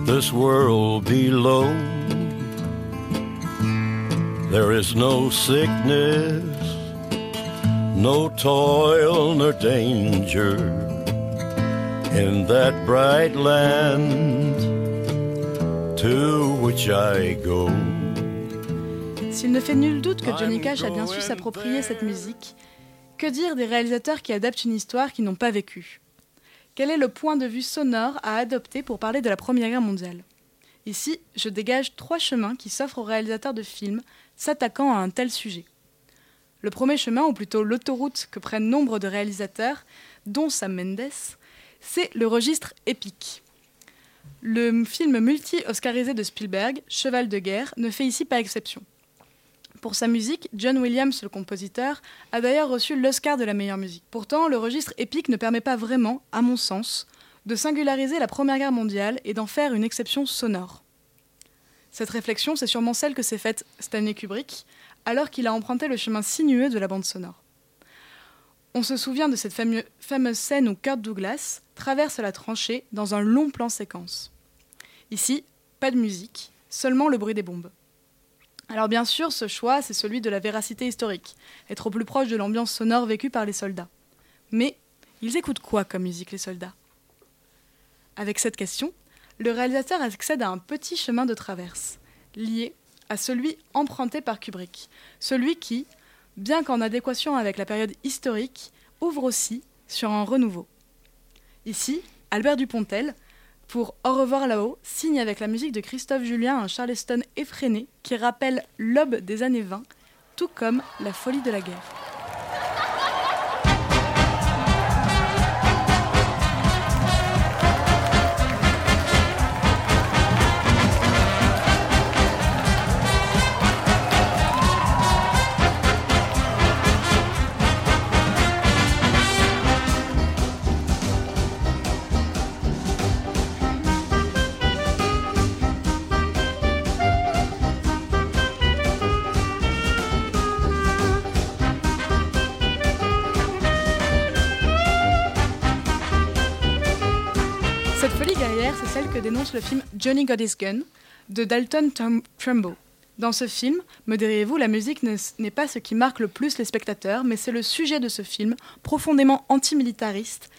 this world below. There is no sickness, no toil nor danger in that bright land to which I go. S'il ne fait nul doute que Johnny Cash a bien su s'approprier cette musique, que dire des réalisateurs qui adaptent une histoire qu'ils n'ont pas vécue? Quel est le point de vue sonore à adopter pour parler de la Première Guerre mondiale? Ici, je dégage trois chemins qui s'offrent aux réalisateurs de films s'attaquant à un tel sujet. Le premier chemin, ou plutôt l'autoroute que prennent nombre de réalisateurs, dont Sam Mendes, c'est le registre épique. Le film multi-oscarisé de Spielberg, Cheval de guerre, ne fait ici pas exception. Pour sa musique, John Williams, le compositeur, a d'ailleurs reçu l'Oscar de la meilleure musique. Pourtant, le registre épique ne permet pas vraiment, à mon sens, de singulariser la Première Guerre mondiale et d'en faire une exception sonore. Cette réflexion, c'est sûrement celle que s'est faite Stanley Kubrick alors qu'il a emprunté le chemin sinueux de la bande sonore. On se souvient de cette fameuse scène où Kurt Douglas traverse la tranchée dans un long plan séquence. Ici, pas de musique, seulement le bruit des bombes. Alors bien sûr, ce choix, c'est celui de la véracité historique, être au plus proche de l'ambiance sonore vécue par les soldats. Mais ils écoutent quoi comme musique les soldats? Avec cette question, le réalisateur accède à un petit chemin de traverse, lié à celui emprunté par Kubrick, celui qui, bien qu'en adéquation avec la période historique, ouvre aussi sur un renouveau. Ici, Albert Dupontel, pour Au revoir là-haut, signe avec la musique de Christophe Julien un Charleston effréné qui rappelle l'aube des années 20, tout comme la folie de la guerre. Dénonce le film Johnny Got His Gun de Dalton Trumbo. Dans ce film, me diriez-vous, la musique n'est pas ce qui marque le plus les spectateurs, mais c'est le sujet de ce film, profondément antimilitariste,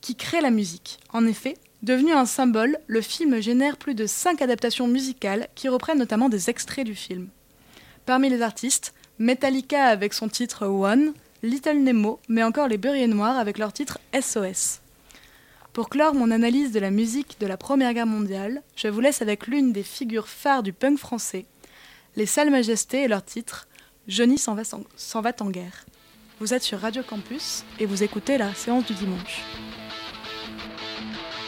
qui crée la musique. En effet, devenu un symbole, le film génère plus de cinq adaptations musicales qui reprennent notamment des extraits du film. Parmi les artistes, Metallica avec son titre One, Little Nemo, mais encore les Beurriers Noirs avec leur titre SOS. Pour clore mon analyse de la musique de la Première Guerre mondiale, je vous laisse avec l'une des figures phares du punk français, les Salles Majestés et leur titre Johnny s'en va, va en guerre. Vous êtes sur Radio Campus et vous écoutez la séance du dimanche.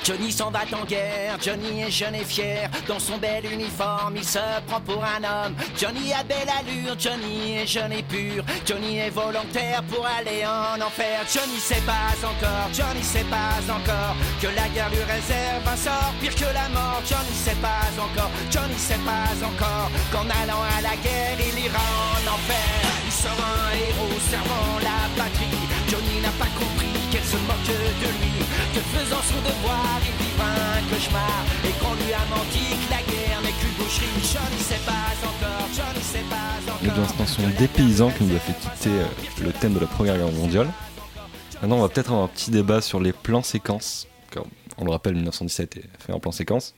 Johnny s'en va en guerre, Johnny est jeune et fier, dans son bel uniforme, il se prend pour un homme. Johnny a belle allure, Johnny est jeune et pur, Johnny est volontaire pour aller en enfer. Johnny sait pas encore, Johnny sait pas encore que la guerre lui réserve un sort pire que la mort. Johnny sait pas encore, Johnny sait pas encore qu'en allant à la guerre, il ira en enfer. Il sera un héros servant la patrie. Johnny n'a pas compris se devoir et a encore. Nous dansons des paysans qui nous a fait quitter euh, le thème de la Première Guerre mondiale. Maintenant, on va peut-être avoir un petit débat sur les plans séquences. On le rappelle, 1917 est fait en plan séquence.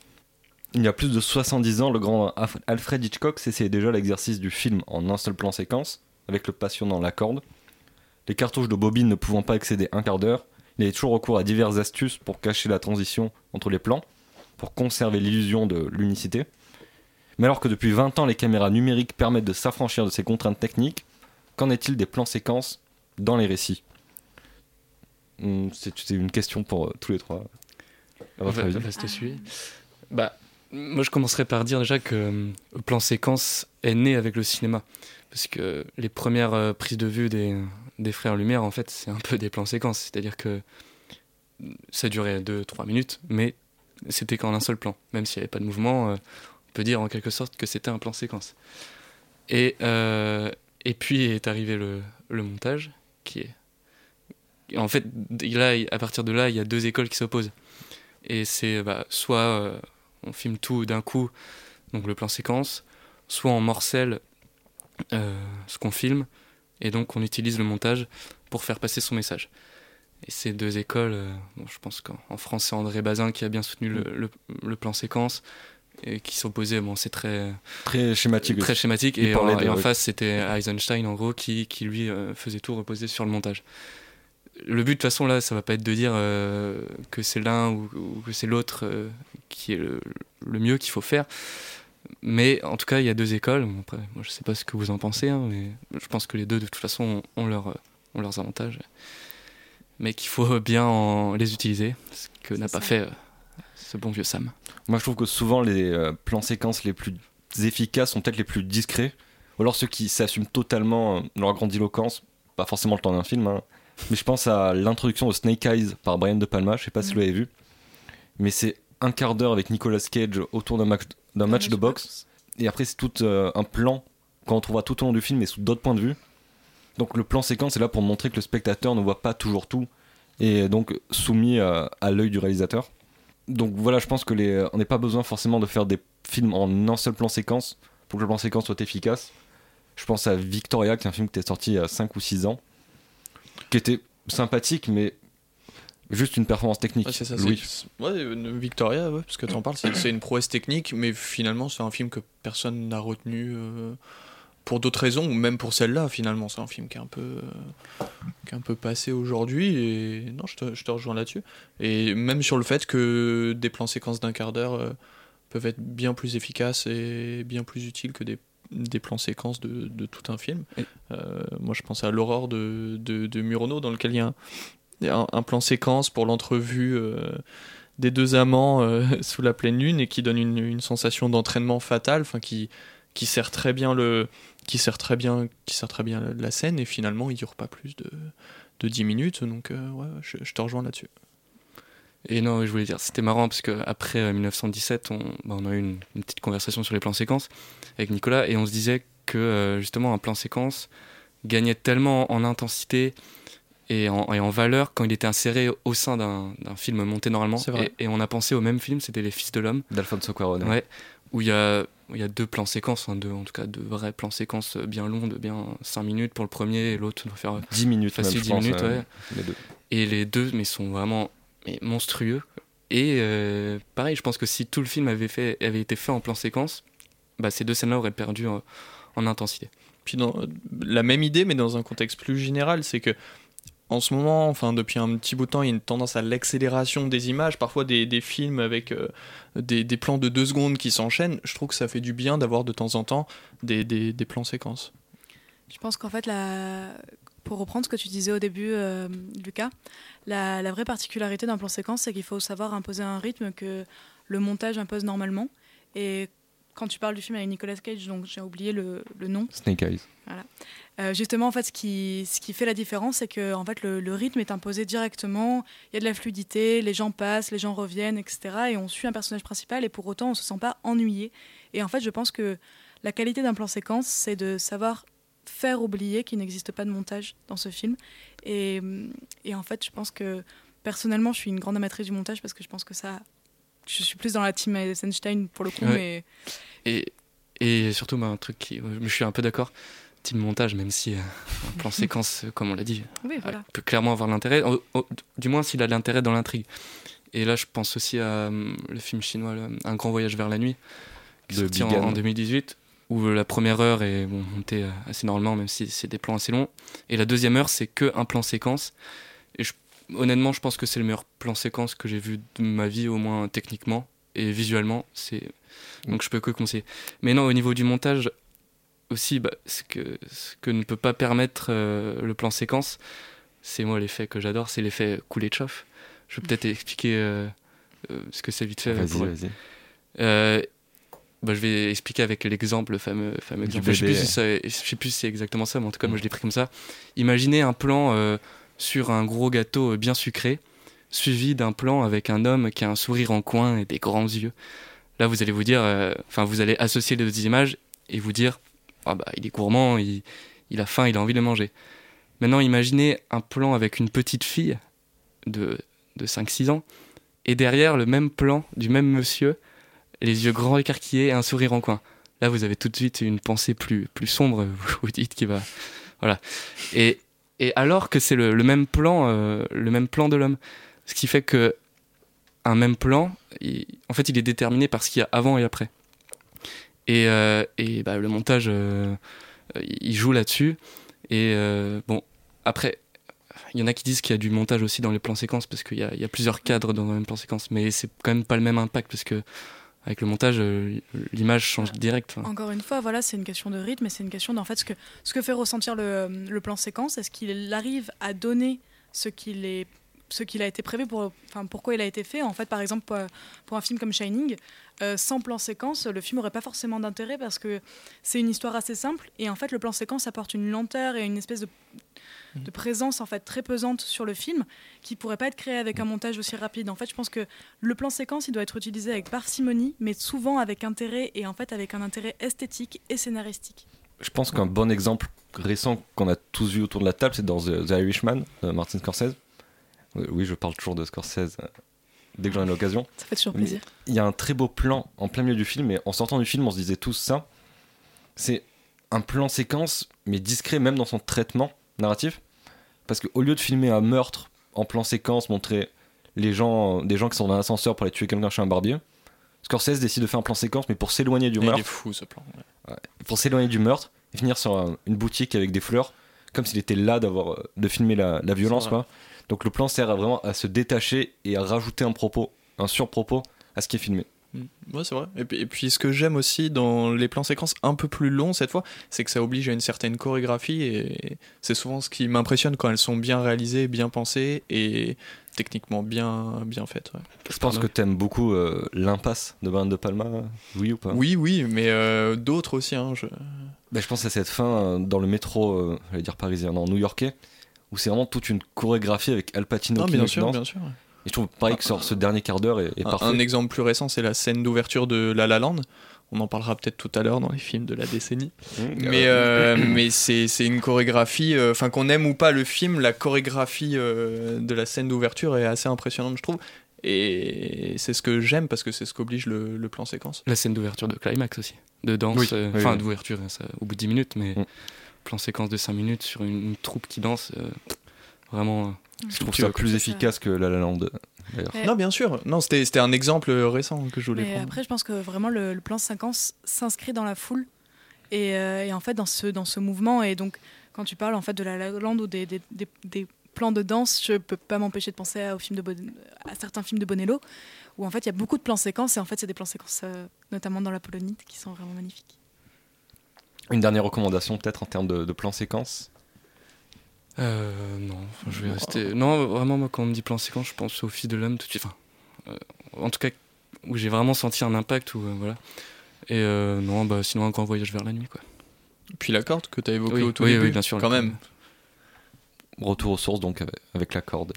Il y a plus de 70 ans, le grand Alfred Hitchcock s'essayait déjà l'exercice du film en un seul plan séquence, avec le passionnant La Corde. Les cartouches de bobine ne pouvant pas excéder un quart d'heure, il a toujours recours à diverses astuces pour cacher la transition entre les plans, pour conserver l'illusion de l'unicité. Mais alors que depuis 20 ans les caméras numériques permettent de s'affranchir de ces contraintes techniques, qu'en est-il des plans séquences dans les récits? Hmm, C'est une question pour euh, tous les trois. À votre avis bah, moi, je commencerai par dire déjà que euh, le plan séquence est né avec le cinéma. Parce que les premières euh, prises de vue des, des Frères Lumière, en fait, c'est un peu des plans séquences. C'est-à-dire que ça durait 2-3 minutes, mais c'était qu'en un seul plan. Même s'il n'y avait pas de mouvement, euh, on peut dire en quelque sorte que c'était un plan séquence. Et, et puis est arrivé le, le, montage, qui est. En fait, là, à partir de là, il y a deux écoles qui s'opposent. Et c'est bah, soit on filme tout d'un coup, donc le plan séquence, soit on morcelle ce qu'on filme, et donc on utilise le montage pour faire passer son message. Et ces deux écoles, euh, je pense qu'en France c'est André Bazin qui a bien soutenu le, le, plan séquence et qui s'opposait, bon c'est très très schématique, très schématique et, en, face c'était Eisenstein en gros qui, qui lui euh, faisait tout reposer sur le montage. Le but de toute façon là, ça va pas être de dire euh, que c'est l'un ou, que c'est l'autre qui est le, le mieux qu'il faut faire. Mais en tout cas, il y a deux écoles. Après, moi, je sais pas ce que vous en pensez, hein, mais je pense que les deux, de toute façon, ont, leur, ont leurs avantages. Mais qu'il faut bien les utiliser, ce que n'a pas fait euh, ce bon vieux Sam. Moi, je trouve que souvent, les euh, plans séquences les plus efficaces sont peut-être les plus discrets. Ou alors ceux qui s'assument totalement euh, leur grandiloquence, pas forcément le temps d'un film, hein. Mais je pense à l'introduction de Snake Eyes par Brian De Palma, je sais pas si vous l'avez vu, mais c'est un quart d'heure avec Nicolas Cage autour d'un match, d'un match de boxe. et après c'est tout euh, un plan qu'on retrouvera tout au long du film et sous d'autres points de vue. Donc le plan séquence est là pour montrer que le spectateur ne voit pas toujours tout et est donc soumis euh, à l'œil du réalisateur. Donc voilà, je pense que les, on n'est pas besoin forcément de faire des films en un seul plan séquence pour que le plan séquence soit efficace. Je pense à Victoria, qui est un film qui était sorti il y a 5 ou 6 ans, qui était sympathique, mais juste une performance technique. Ouais, c'est ça, Louis. ouais, Victoria, ouais, parce que tu en parles, c'est c'est une prouesse technique, mais finalement, c'est un film que personne n'a retenu euh, pour d'autres raisons, ou même pour celle-là, finalement. C'est un film qui est un peu, euh, qui est un peu passé aujourd'hui, et non, je te, je te rejoins là-dessus. Et même sur le fait que des plans séquences d'un quart d'heure euh, peuvent être bien plus efficaces et bien plus utiles que des des plans séquences de, de tout un film. Et- Euh, moi, je pense à L'Aurore de, de, de Murnau, dans lequel il y a un, plan séquence pour l'entrevue euh, des deux amants euh, sous la pleine lune et qui donne une, une sensation d'entraînement fatal, enfin qui, qui sert très bien le qui sert très bien qui sert très bien la, scène et finalement il dure pas plus de, de 10 minutes donc ouais je, je te rejoins là-dessus. Et non, je voulais dire, c'était marrant parce qu'après 1917, on, bah, on a eu une, une petite conversation sur les plans séquences avec Nicolas et on se disait que euh, justement un plan séquence gagnait tellement en intensité et en, et en valeur quand il était inséré au sein d'un d'un film monté normalement. C'est vrai. Et, et on a pensé au même film, c'était Les Fils de l'Homme, D'Alfonso Cuarón. ouais, où il y a, il y a deux plans séquences, hein, deux, en tout cas deux vrais plans séquences bien longs, de bien 5 minutes pour le premier et l'autre doit faire 10 minutes, facile même, 10 je pense, minutes. euh, ouais. les deux. Et les deux, mais sont vraiment mais monstrueux. Et euh, pareil, je pense que si tout le film avait, fait, avait été fait en plan séquence, bah, ces deux scènes-là auraient perdu en, en intensité. Puis dans la même idée, mais dans un contexte plus général, c'est que en ce moment, enfin depuis un petit bout de temps, il y a une tendance à l'accélération des images, parfois des, des films avec euh, des, des plans de deux secondes qui s'enchaînent. Je trouve que ça fait du bien d'avoir de temps en temps des, des, des plans séquences. Je pense qu'en fait, la... pour reprendre ce que tu disais au début, euh, Lucas, la, la vraie particularité d'un plan séquence, c'est qu'il faut savoir imposer un rythme que le montage impose normalement. Et quand tu parles du film avec Nicolas Cage, donc j'ai oublié le, le nom, Snake Eyes. euh, justement, en fait, ce qui, ce qui fait la différence, c'est que en fait, le, le rythme est imposé directement. Il y a de la fluidité, les gens passent, les gens reviennent, etc. Et on suit un personnage principal, et pour autant, on se sent pas ennuyé. Et en fait, je pense que la qualité d'un plan séquence, c'est de savoir faire oublier qu'il n'existe pas de montage dans ce film. Et, et en fait, je pense que personnellement, je suis une grande amatrice du montage parce que je pense que ça. Je suis plus dans la team Eisenstein pour le coup, Ouais. mais Et, et surtout, bah, un truc qui. Je suis un peu d'accord. Team montage, même si euh, un plan séquence, comme on l'a dit, oui, voilà. euh, peut clairement avoir l'intérêt, du moins s'il a l'intérêt dans l'intrigue. Et là, je pense aussi à euh, le film chinois Un grand voyage vers la nuit, qui De sorti en 2018, où la première heure est bon, montée euh, assez normalement, même si c'est des plans assez longs. Et la deuxième heure, c'est que un plan séquence. Et je- honnêtement, je pense que c'est le meilleur plan séquence que j'ai vu de ma vie, au moins techniquement et visuellement. C'est donc je peux que conseiller. Mais non, au niveau du montage aussi, bah, ce que ce que ne peut pas permettre euh, le plan séquence, c'est moi l'effet que j'adore, c'est l'effet Kuleshov. Je vais peut-être expliquer euh, euh, ce que c'est vite fait. Vas-y, vas-y. euh, bah, je vais expliquer avec l'exemple, le fameux, fameux exemple. Je sais, plus bébé. si ça- je sais plus si c'est exactement ça, mais en tout cas, moi je l'ai pris comme ça. Imaginez un plan euh, sur un gros gâteau euh, bien sucré, suivi d'un plan avec un homme qui a un sourire en coin et des grands yeux. Là, vous allez vous dire, euh, enfin, vous allez associer les deux images et vous dire, ah bah, il est gourmand, il, il a faim, il a envie de manger. Maintenant, imaginez un plan avec une petite fille de, de 5-6 ans, et derrière le même plan du même monsieur, les yeux grands écarquillés et un sourire en coin. Là, vous avez tout de suite une pensée plus, plus sombre, vous vous dites qu'il va. Voilà. Et, et alors que c'est le, le même plan, euh, le même plan de l'homme. Ce qui fait que un même plan, en fait, il est déterminé par ce qu'il y a avant et après. Et, euh, et bah, le montage, euh, il joue là-dessus. Et bon, après, il y en a qui disent qu'il y a du montage aussi dans les plans séquences parce qu'il y a, plusieurs cadres dans un même plan séquence, mais c'est quand même pas le même impact parce que avec le montage, euh, l'image change direct. Encore une fois, voilà, c'est une question de rythme et c'est une question d'en fait ce que, ce que fait ressentir le, le plan séquence. Est-ce qu'il arrive à donner ce qu'il est ce qu'il a été prévu pour, enfin pourquoi il a été fait. En fait, par exemple, pour, pour un film comme Shining, euh, sans plan séquence, le film n'aurait pas forcément d'intérêt parce que c'est une histoire assez simple et en fait le plan séquence apporte une lenteur et une espèce de, de présence en fait très pesante sur le film qui pourrait pas être créée avec un montage aussi rapide. En fait, je pense que le plan séquence il doit être utilisé avec parcimonie, mais souvent avec intérêt et en fait avec un intérêt esthétique et scénaristique. Je pense qu'un bon exemple récent qu'on a tous vu autour de la table, c'est dans The, The Irishman de Martin Scorsese. Euh, Oui, je parle toujours de Scorsese euh, dès que j'en ai l'occasion. Ça fait toujours plaisir. Il y a un très beau plan en plein milieu du film, et en sortant du film, on se disait tous ça. C'est un plan séquence, mais discret même dans son traitement narratif. Parce qu'au lieu de filmer un meurtre en plan séquence, montrer les gens, des gens qui sont dans l'ascenseur pour aller tuer quelqu'un chez un barbier, Scorsese décide de faire un plan séquence, mais pour s'éloigner du Il meurtre est fou ce plan. ouais. pour s'éloigner du meurtre et finir sur un- une boutique avec des fleurs, comme s'il était là d'avoir euh, de filmer la, la violence quoi. Donc le plan sert à vraiment à se détacher et à rajouter un propos, un surpropos à ce qui est filmé. Mm. Ouais, c'est vrai. Et puis, et puis, ce que j'aime aussi dans les plans séquences un peu plus longs cette fois, c'est que ça oblige à une certaine chorégraphie et c'est souvent ce qui m'impressionne quand elles sont bien réalisées, bien pensées et techniquement bien, bien faites. ouais. Je pense que t'aimes beaucoup euh, l'impasse de Brian De Palma, oui ou pas? Oui, oui, mais euh, d'autres aussi. Hein, je... Ben, je pense à cette fin euh, dans le métro, j'allais dire parisien, non, new-yorkais, où c'est vraiment toute une chorégraphie avec Al Pacino Non, qui bien sûr, danse. bien sûr. Et je trouve pareil que ce dernier quart d'heure est, est Un, parfait. un exemple plus récent, c'est la scène d'ouverture de La La Land. On en parlera peut-être tout à l'heure dans les films de la décennie. Mmh, Mais, euh, mais c'est une chorégraphie, euh, enfin qu'on aime ou pas le film, la chorégraphie euh, de la scène d'ouverture est assez impressionnante, je trouve. Et c'est ce que j'aime parce que c'est ce qu'oblige le, le plan séquence. La scène d'ouverture de Climax aussi. De danse. Oui, euh, oui, Enfin, oui. d'ouverture, au bout de 10 minutes, mais Mm. Plan séquence de 5 minutes sur une, une troupe qui danse. euh, vraiment. euh, je trouve ça plus efficace que La La Land. Ouais. Non, bien sûr. Non, c'était c'était un exemple récent que je voulais Mais prendre. après, je pense que vraiment le, le plan séquence s'inscrit dans la foule et, euh, et en fait dans ce, dans ce mouvement. Et donc, quand tu parles en fait de la La Land ou des, des, des- des plans de danse, je peux pas m'empêcher de penser à, au film de Bon- à certains films de Bonello où en fait il y a beaucoup de plans séquences et en fait c'est des plans séquences euh, notamment dans la Polonite qui sont vraiment magnifiques. Une dernière recommandation peut-être en termes de, de plan séquence. Euh, non, enfin, je vais rester. Non, vraiment, moi, quand on me dit plan séquence, je pense au fils de l'homme tout de suite. Enfin, euh, en tout cas, où j'ai vraiment senti un impact. Où, euh, voilà. Et euh, non, bah, sinon, un grand voyage vers la nuit, quoi. Puis la corde que tu as évoquée Oui, au tout oui, début, oui, bien sûr, quand même. Retour aux sources donc avec, la corde.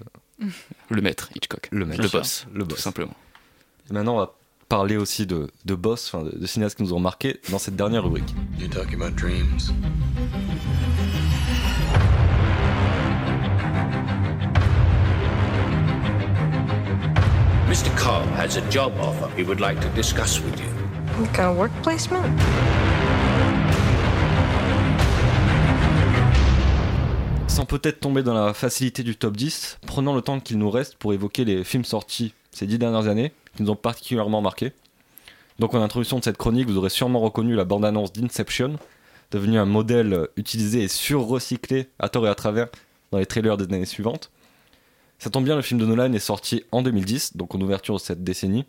Le maître, Hitchcock. Le maître. Le boss, Le tout boss. simplement. Et maintenant on va parler aussi de, de boss, enfin de, de cinéastes qui nous ont marqué dans cette dernière rubrique. You talking about dreams? Mr. Cobb has a job offer he would like to discuss with you. Kind of work placement? Sans peut-être tomber dans la facilité du top 10, prenons le temps qu'il nous reste pour évoquer les films sortis ces dix dernières années nous ont particulièrement marqué. Donc en introduction de cette chronique, vous aurez sûrement reconnu la bande-annonce d'Inception, devenue un modèle utilisé et sur-recyclé à tort et à travers dans les trailers des années suivantes. Ça tombe bien, le film de Nolan est sorti en 2010, donc en ouverture de cette décennie.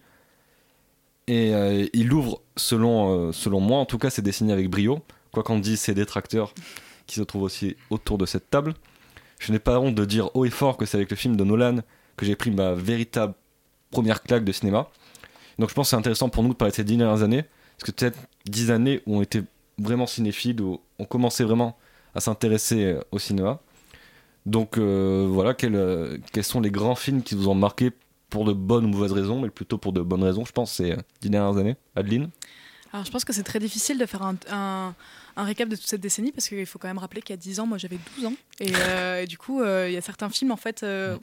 Et euh, il ouvre, selon, euh, selon moi en tout cas, cette décennie avec brio, quoi qu'en disent ses détracteurs qui se trouvent aussi autour de cette table. Je n'ai pas honte de dire haut et fort que c'est avec le film de Nolan que j'ai pris ma véritable première claque de cinéma. Donc je pense que c'est intéressant pour nous de parler de ces dix dernières années, parce que peut-être dix années où on était vraiment cinéphiles, où on commençait vraiment à s'intéresser euh, au cinéma. Donc euh, voilà, quels, euh, quels sont les grands films qui vous ont marqué pour de bonnes ou mauvaises raisons, mais plutôt pour de bonnes raisons, je pense, ces dix dernières années? Adeline? Alors je pense que c'est très difficile de faire un, un- un récap de toute cette décennie parce qu'il faut quand même rappeler qu'il y a 10 ans, moi j'avais 12 ans. Et, euh, et du coup, euh, il y a certains films, en fait, euh,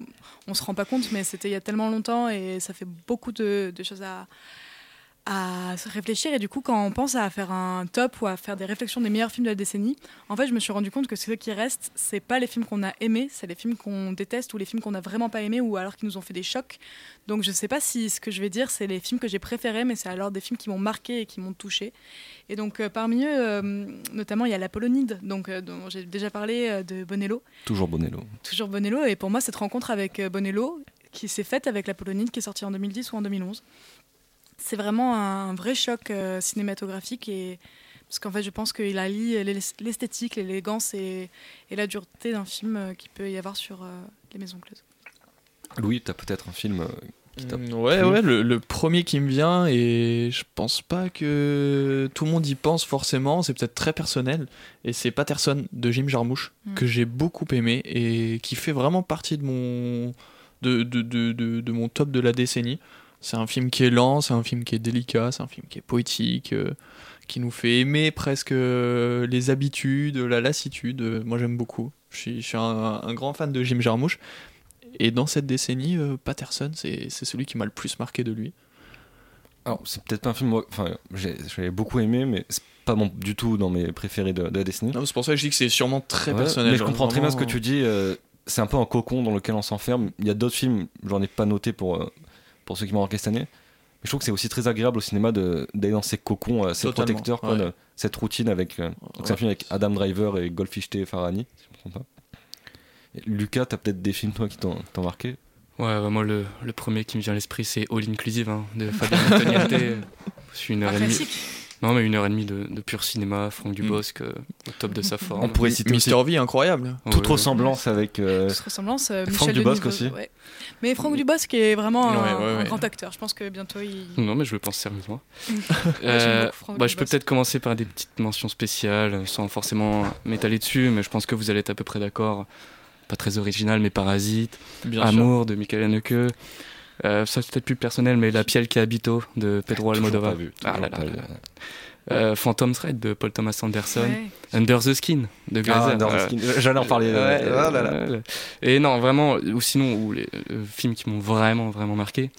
on se rend pas compte, mais c'était il y a tellement longtemps et ça fait beaucoup de, de choses à, à se réfléchir. Et du coup, quand on pense à faire un top ou à faire des réflexions des meilleurs films de la décennie, en fait, je me suis rendu compte que ceux qui restent, c'est pas les films qu'on a aimés, c'est les films qu'on déteste ou les films qu'on a vraiment pas aimés ou alors qui nous ont fait des chocs. Donc je sais pas si ce que je vais dire, c'est les films que j'ai préférés, mais c'est alors des films qui m'ont marqué et qui m'ont touché. Et donc euh, parmi eux, euh, notamment, il y a La Polonide, donc, euh, dont j'ai déjà parlé de Bonello Toujours Bonello. toujours Bonello. Et pour moi, cette rencontre avec Bonello, qui s'est faite avec la Polonide, qui est sortie en 2010 ou en 2011, c'est vraiment un vrai choc euh, cinématographique. Et... Parce qu'en fait, je pense qu'il allie l'es- l'esthétique, l'élégance et, et la dureté d'un film euh, qu'il peut y avoir sur euh, Les Maisons Closes. Louis, t'as peut-être un film euh, qui t'a. Mm, Ouais, plu ouais, le, le premier qui me vient, et je pense pas que tout le monde y pense forcément, c'est peut-être très personnel, et c'est Patterson de Jim Jarmusch, Mm. que j'ai beaucoup aimé, et qui fait vraiment partie de mon, de, de, de, de, de mon top de la décennie. C'est un film qui est lent, c'est un film qui est délicat, c'est un film qui est poétique, euh, qui nous fait aimer presque euh, les habitudes, la lassitude. Euh, Moi j'aime beaucoup. Je suis, je suis un, un grand fan de Jim Jarmusch. Et dans cette décennie, Patterson, c'est celui qui m'a le plus marqué de lui. Alors, c'est peut-être pas un film. Enfin, j'ai j'ai beaucoup aimé, mais c'est pas mon, du tout dans mes préférés de, de la décennie. C'est pour ça que je dis que c'est sûrement très Ouais, personnel. Mais je comprends très bien ce que tu dis. euh, c'est un peu un cocon dans lequel on s'enferme. Il y a d'autres films, j'en ai pas noté pour, pour ceux qui m'ont marqué cette année. Mais je trouve que c'est aussi très agréable au cinéma de- d'aller dans ces cocons, euh, ces Totalement, protecteurs, quoi, ouais. de- cette routine avec. euh, donc c'est un Ouais. film avec Adam Driver et Goldfish et Farhani, si je me trompe pas. Et Lucas, t'as peut-être des films toi qui t'ont t'ont marqué? Ouais, ouais, moi, le, le premier qui me vient à l'esprit, c'est All Inclusive hein, de Fabien Antoniette. C'est une Un heure et demie. classique. Non, mais une heure et demie de, de pur cinéma. Franck Dubosc, euh, au top de sa forme. On pourrait citer aussi Mister V, incroyable. Toute ouais. ressemblance avec. euh, Toute ressemblance. euh, Franck Michel Dubosc Denis, aussi. ouais. Mais Franck Dubosc est vraiment un, Ouais, ouais, un ouais. grand acteur. Je pense que bientôt il. Non, mais je le pense sérieusement. Euh, bah, je peux peut-être commencer par des petites mentions spéciales, sans forcément m'étaler dessus, mais je pense que vous allez être à peu près d'accord. Pas très original, mais Parasite, Bien sûr. Amour de Michael Haneke. Euh, ça c'est peut-être plus personnel, mais La Piel qui habito de Pedro toujours Almodovar. pas vu, Ah là là pas là vu. là. Euh, Phantom Thread de Paul Thomas Anderson. Ouais. Under the Skin de Ah, Glazer. Euh. J'allais en parler. euh, Ouais, ah là là. ouais, ouais. Et non, vraiment, ou sinon, ou les euh, films qui m'ont vraiment, vraiment marqué.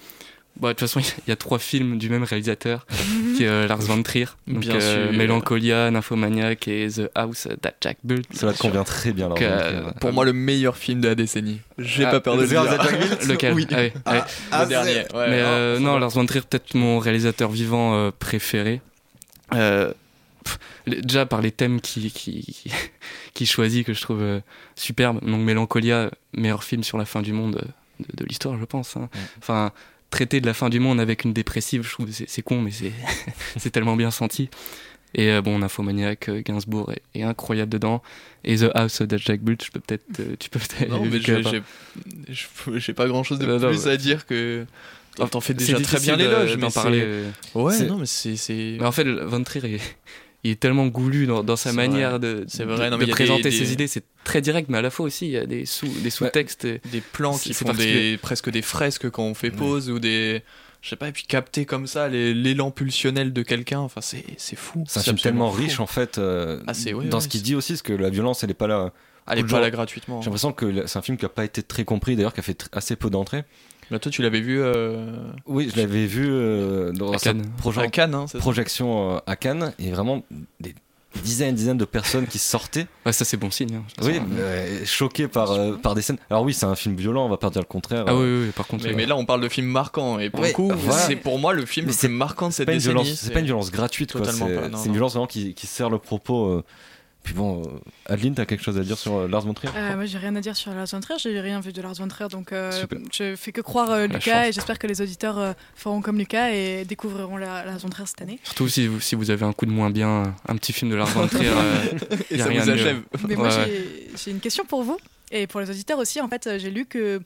Bon, de toute façon, il y a trois films du même réalisateur, qui est euh, Lars von Trier. Donc, Bien euh, sûr. Mélancolia, Nymphomaniac et The House That Jack Built. Ça te convient très bien. Alors, euh, Pour moi, le meilleur film de la décennie. J'ai Ah, pas peur de le The House dire. that Jack Built Lequel Oui. Ah oui, ah oui. Le dernier. ouais. Mais euh, non. Lars von Trier, peut-être mon réalisateur vivant euh, préféré. Euh, pff, déjà par les thèmes qui, qui, qui choisit, que je trouve euh, superbe. Donc Mélancolia, meilleur film sur la fin du monde de, de l'histoire, je pense. hein. Enfin, traiter de la fin du monde avec une dépressive, je trouve c'est con, mais c'est c'est tellement bien senti. Et euh, bon, Nymphomaniac, euh, Gainsbourg est, est incroyable dedans. Et The House of Jack Built, je peux peut-être, euh, tu peux peut-être. Non, mais j'ai- pas grand chose de Non, non, plus mais- à dire que. Oh, T'en fais c'est déjà très bien de- l'éloge, d'en mais parler. Ouais, non, mais c'est. Mais en fait, Von Trier, est- il est tellement goulu dans, dans sa manière de, C'est de- vrai, non, de présenter des- ses des- idées. C'est très direct, mais à la fois aussi, il y a des sous, des sous-textes. et- des plans qui font des, presque des fresques quand on fait pause ou des. Je sais pas, et puis capter comme ça les- l'élan pulsionnel de quelqu'un, enfin c'est c'est fou. C'est un film absolument tellement fou. riche en fait euh, Ah, ouais, dans ouais, ce qu'il dit aussi, parce que la violence elle est pas là. Elle est pas là gratuitement. J'ai l'impression que c'est un film qui a pas été très compris d'ailleurs, qui a fait assez peu d'entrées. Là, toi, tu l'avais vu euh, Oui, je l'avais vu euh, dans À sa Cannes. proje- à Cannes, hein, projection euh, à Cannes et vraiment des dizaines dizaines de personnes qui sortaient. Ouais, ça, c'est bon signe. hein, Oui, euh, choqués par, euh, par des scènes. Alors oui, c'est un film violent, on va pas dire le contraire. Ah oui, oui, oui, par contre. Mais, mais là, on parle de films marquants, et pour Ouais, le coup, voilà. c'est pour moi le film le c'est- plus marquant de c'est cette pas une décennie. violence, c'est pas une violence gratuite, C'est une violence vraiment qui, qui sert le propos. euh. Puis bon, euh, Adeline, t'as quelque chose à dire sur euh, Lars von Trier Euh, moi, j'ai rien à dire sur Lars von Trier. J'ai rien vu de Lars von Trier, donc euh, je fais que croire euh, Lucas et j'espère que les auditeurs euh, feront comme Lucas et découvriront la- Lars von Trier cette année. Surtout si vous, si vous avez un coup de moins bien, un petit film de Lars von Trier. euh, Et y a ça rien vous achève. Mais moi, Ouais. j'ai- j'ai une question pour vous et pour les auditeurs aussi. En fait, j'ai lu que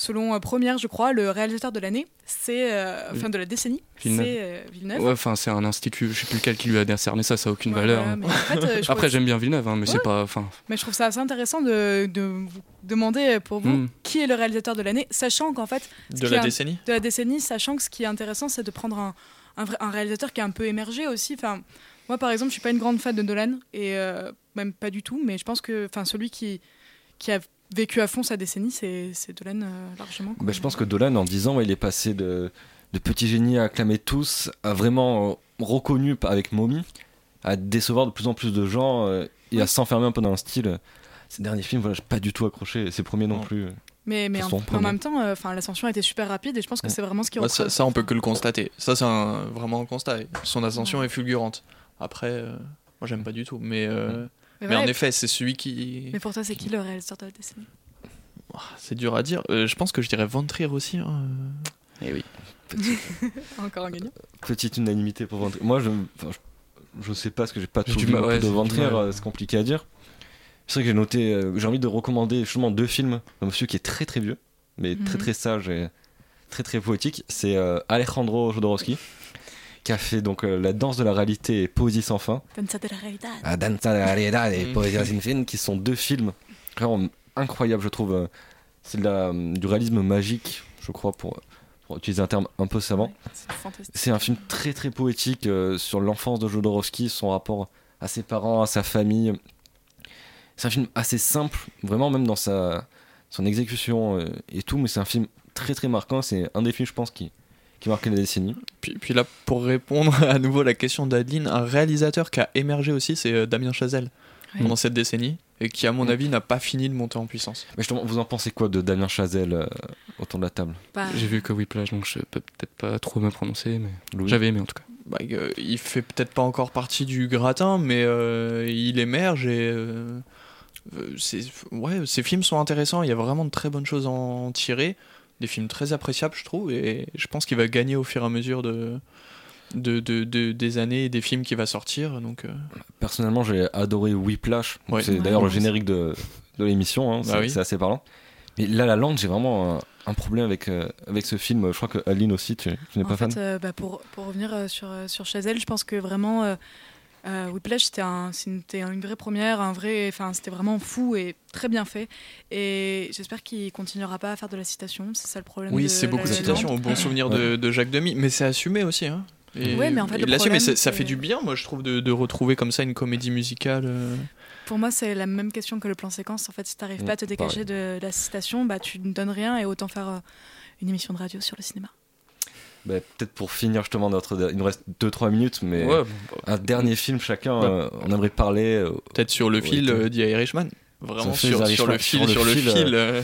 selon euh, Première, je crois, le réalisateur de l'année, c'est euh, enfin de la décennie, Villeneuve. c'est euh, Villeneuve. Ouais, enfin, c'est un institut, je sais plus lequel qui lui a décerné ça, ça a aucune Ouais, valeur. hein. mais en fait, euh, Après, j'aime bien Villeneuve, hein, mais c'est Ouais. pas. Enfin, Mais je trouve ça assez intéressant de, de vous demander pour vous Hmm. qui est le réalisateur de l'année, sachant qu'en fait, De la décennie? de la décennie, sachant que ce qui est intéressant, c'est de prendre un, un, vrai- un réalisateur qui est un peu émergé aussi. Enfin, moi, par exemple, je suis pas une grande fan de Nolan, et euh, même pas du tout, mais je pense que enfin, celui qui, qui a vécu à fond sa décennie, c'est c'est Dolan euh, largement. Bah, je pense que Dolan, en 10 ans, ouais, il est passé de, de petit génie à acclamer tous, à vraiment euh, reconnu avec Mommy, à décevoir de plus en plus de gens euh, et à s'enfermer un peu dans un style. Ces derniers films, voilà, j'ai pas du tout accroché. Ces premiers non Non. plus. Mais, mais en, même temps, euh, enfin, l'ascension a été super rapide, et je pense que Ouais. c'est vraiment ce qui Bah, ça, ça, on peut que le constater. Ça, c'est un- vraiment un constat. Son ascension est fulgurante. Après, euh, moi, j'aime pas du tout. Mais, euh, Mais, mais en effet, c'est celui qui. mais pour toi, c'est qui le réalisateur de la décennie Ah, C'est dur à dire. Euh, je pense que je dirais Von Trier aussi. hein. eh oui. Encore un gagnant. Petite unanimité pour Van Trier. Moi, je, enfin, je, sais pas parce que j'ai pas tout vu ouais, de mal. euh, c'est compliqué à dire. C'est vrai que j'ai noté, euh, j'ai envie de recommander justement deux films d'un monsieur qui est très très vieux, mais très Mhm. très sage et très très poétique. C'est euh, Alejandro Jodorowsky qui a fait donc euh, La danse de la réalité et Poésie sans fin. Danza de la realidad. Ah, Danza de la realidad et Mhm. Poésie sin fin, qui sont deux films vraiment incroyables, je trouve. euh, C'est de la- du réalisme magique, je crois, pour, pour utiliser un terme un peu savant. Ouais, c'est fantastique. C'est un film très très poétique euh, sur l'enfance de Jodorowsky, son rapport à ses parents, à sa famille. C'est un film assez simple, vraiment même dans sa son exécution euh, et tout, mais c'est un film très très marquant. C'est un des films, je pense, qui qui marquait la décennie. Puis, puis là, pour répondre à nouveau à la question d'Adeline, un réalisateur qui a émergé aussi, c'est euh, Damien Chazelle Oui. pendant cette décennie et qui, à mon avis, n'a pas fini de monter en puissance. Mais justement, vous en pensez quoi de Damien Chazelle euh, autour de la table? Pas- J'ai vu que Whiplash, donc je peux peut-être pas trop me prononcer, mais Louis j'avais aimé en tout cas. Bah, euh, il fait peut-être pas encore partie du gratin, mais euh, il émerge et c'est- ouais, ses films sont intéressants. Il y a vraiment de très bonnes choses à en tirer, des films très appréciables, je trouve, et je pense qu'il va gagner au fur et à mesure de, de, de- de- des années et des films qui va sortir. Donc, euh, Personnellement, j'ai adoré Whiplash. Ouais. C'est Ouais, d'ailleurs le générique de, de l'émission. hein, Bah c'est oui. assez parlant. Mais là, la Land, j'ai vraiment un, un problème avec, euh, avec ce film. Je crois que Aline aussi, tu, tu n'es pas fait, fan. euh, bah, pour, pour revenir euh, sur, euh, sur Chazelle, je pense que vraiment euh, Whiplash c'était un, c'était une vraie première, un vrai, enfin c'était vraiment fou et très bien fait. Et j'espère qu'il continuera pas à faire de la citation. C'est ça le problème. oui, c'est beaucoup de citations au bon souvenir de, de Jacques Demy, mais c'est assumé aussi. Hein. Et, Ouais, mais en fait, il le problème, ça, ça fait du bien, moi, je trouve, de, de retrouver comme ça une comédie musicale. euh. Pour moi, c'est la même question que le plan séquence. En fait, si tu n'arrives Mm, pas à te dégager de, la citation, bah, tu ne donnes rien et autant faire euh, une émission de radio sur le cinéma. Bah, Peut-être pour finir justement notre. Il nous reste 2-3 minutes, mais Ouais, bah, un dernier film chacun. Ouais. euh, on aimerait parler. euh, Peut-être sur le Ouais, fil euh, d'I Irishman. Vraiment sur, sur le fil, sur le fil. euh,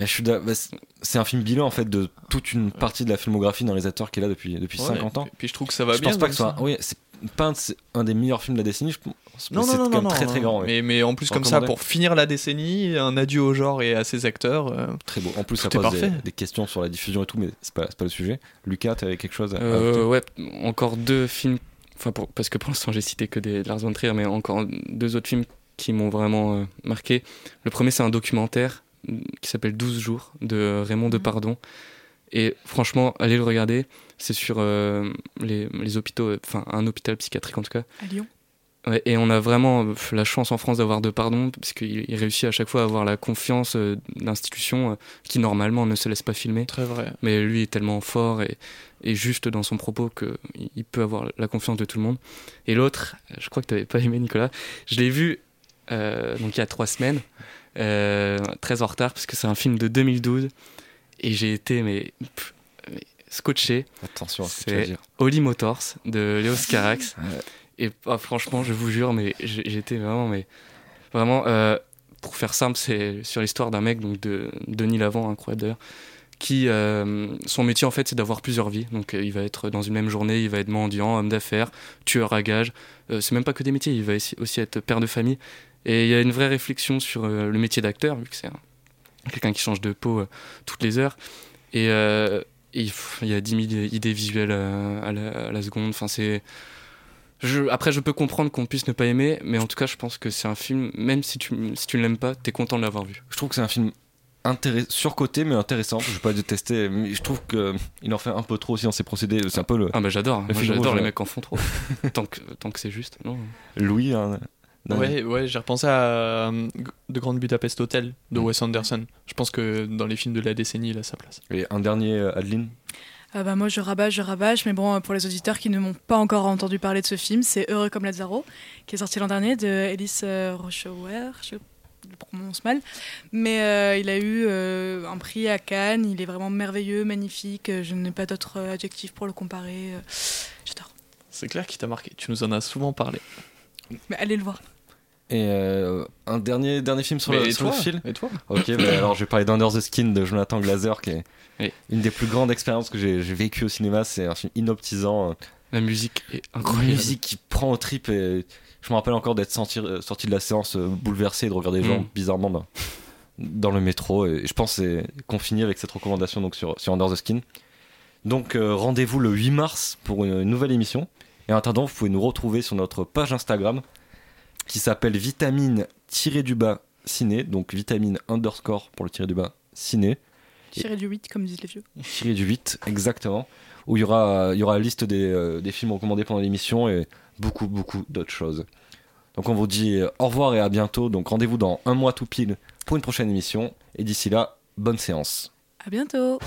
euh. bah, c'est- un film bilan en fait de toute une partie de la filmographie d'un réalisateur qui est là depuis, depuis Ouais, 50 ans. et Puis je trouve que ça va je bien. pense pas que soit. ça. Oui, c'est pas un, de ces- un des meilleurs films de la décennie. Je pense. Non, c'est non, quand non, même non, très très grand. oui. Mais, mais en plus, comme ça, pour finir la décennie, un adieu au genre et à ses acteurs. euh, Très beau. En plus, ça pose des, parfait. des questions sur la diffusion et tout, mais c'est pas, c'est pas le sujet. Lucas, t'avais quelque chose à Euh, ouais, encore deux films. Enfin, pour- parce que pour l'instant j'ai cité que des Lars von Trier, mais encore deux autres films qui m'ont vraiment euh, marqué. Le premier, c'est un documentaire mm, qui s'appelle 12 jours de Raymond Mhm. Depardon. Et franchement, allez le regarder. C'est sur euh, les, les hôpitaux, euh, enfin un hôpital psychiatrique en tout cas. À Lyon. Ouais, et on a vraiment euh, la chance en France d'avoir Depardon, parce qu'il il réussit à chaque fois à avoir la confiance d'institutions qui normalement ne se laissent pas filmer Très vrai. mais lui est tellement fort et, et juste dans son propos qu'il il peut avoir la confiance de tout le monde. Et l'autre, je crois que tu n'avais pas aimé Nicolas, je l'ai vu euh, donc il y a trois semaines, euh, très en retard parce que c'est un film de 2012 et j'ai été mais, pff, mais scotché. Attention à ce que tu vas C'est dire. Holly Motors de Léos Carax. Ouais. Et ah, franchement, je vous jure, mais j'étais vraiment, mais vraiment, euh, pour faire simple, c'est sur l'histoire d'un mec, donc de Denis Lavant, incroyable d'ailleurs, qui euh, son métier en fait, c'est d'avoir plusieurs vies. Donc euh, il va être dans une même journée, il va être mendiant, homme d'affaires, tueur à gages. C'est même pas que des métiers, il va aussi- être père de famille. Et il y a une vraie réflexion sur le métier d'acteur, vu que c'est un- quelqu'un qui change de peau toutes les heures. Et et, il y a 10 000 idées visuelles euh, à la, à la seconde. Enfin, c'est. Je, après, je peux comprendre qu'on puisse ne pas aimer, mais en tout cas, je pense que c'est un film, même si tu, si tu ne l'aimes pas, t'es content de l'avoir vu. Je trouve que c'est un film surcoté mais intéressant. Je vais pas détester, mais je trouve qu'il en fait un peu trop aussi dans ses procédés. C'est un peu le Ah, bah j'adore, fil j'adore les mecs en font trop. tant que, tant que c'est juste. Non. Louis. hein, d'un- Ouais, ouais, j'ai repensé à euh, De Grande Budapest Hotel de Mm. Wes Anderson. Je pense que dans les films de la décennie, il a sa place. Et un dernier, euh, Adeline? Ah bah moi je rabâche, je rabâche, mais bon, pour les auditeurs qui ne m'ont pas encore entendu parler de ce film, c'est Heureux comme Lazaro, qui est sorti l'an dernier de Ellis euh, Rochauer, je le prononce mal, mais euh, il a eu euh, un prix à Cannes, il est vraiment merveilleux, magnifique, je n'ai pas d'autres adjectifs pour le comparer, j'adore. C'est clair qu'il t'a marqué. Tu nous en as souvent parlé. Mais allez le voir. Et euh, un dernier, dernier film sur, le, et sur le fil. Et toi Ok, bah alors je vais parler d'Under the Skin de Jonathan Glazer, qui est Oui. une des plus grandes expériences que j'ai vécues au cinéma. C'est un film inoptisant, euh, La musique est une incroyable. musique qui prend au trip. Et je me rappelle encore d'être sorti, euh, sorti de la séance bouleversé et de regarder les gens Mm. bizarrement dans, dans le métro. Et je pense qu'on finit avec cette recommandation donc sur, sur Under the Skin. Donc euh, rendez-vous le 8 mars pour une nouvelle émission. Et en attendant, vous pouvez nous retrouver sur notre page Instagram qui s'appelle vitamine-du-bas ciné, donc vitamine underscore pour le tirer du bas ciné. Tiré du 8, comme disent les vieux. Tiré du 8, exactement. Où il y aura, il y aura la liste des, euh, des films recommandés pendant l'émission et beaucoup, beaucoup d'autres choses. Donc on vous dit au revoir et à bientôt. Donc rendez-vous dans un mois tout pile pour une prochaine émission. Et d'ici là, bonne séance. À bientôt.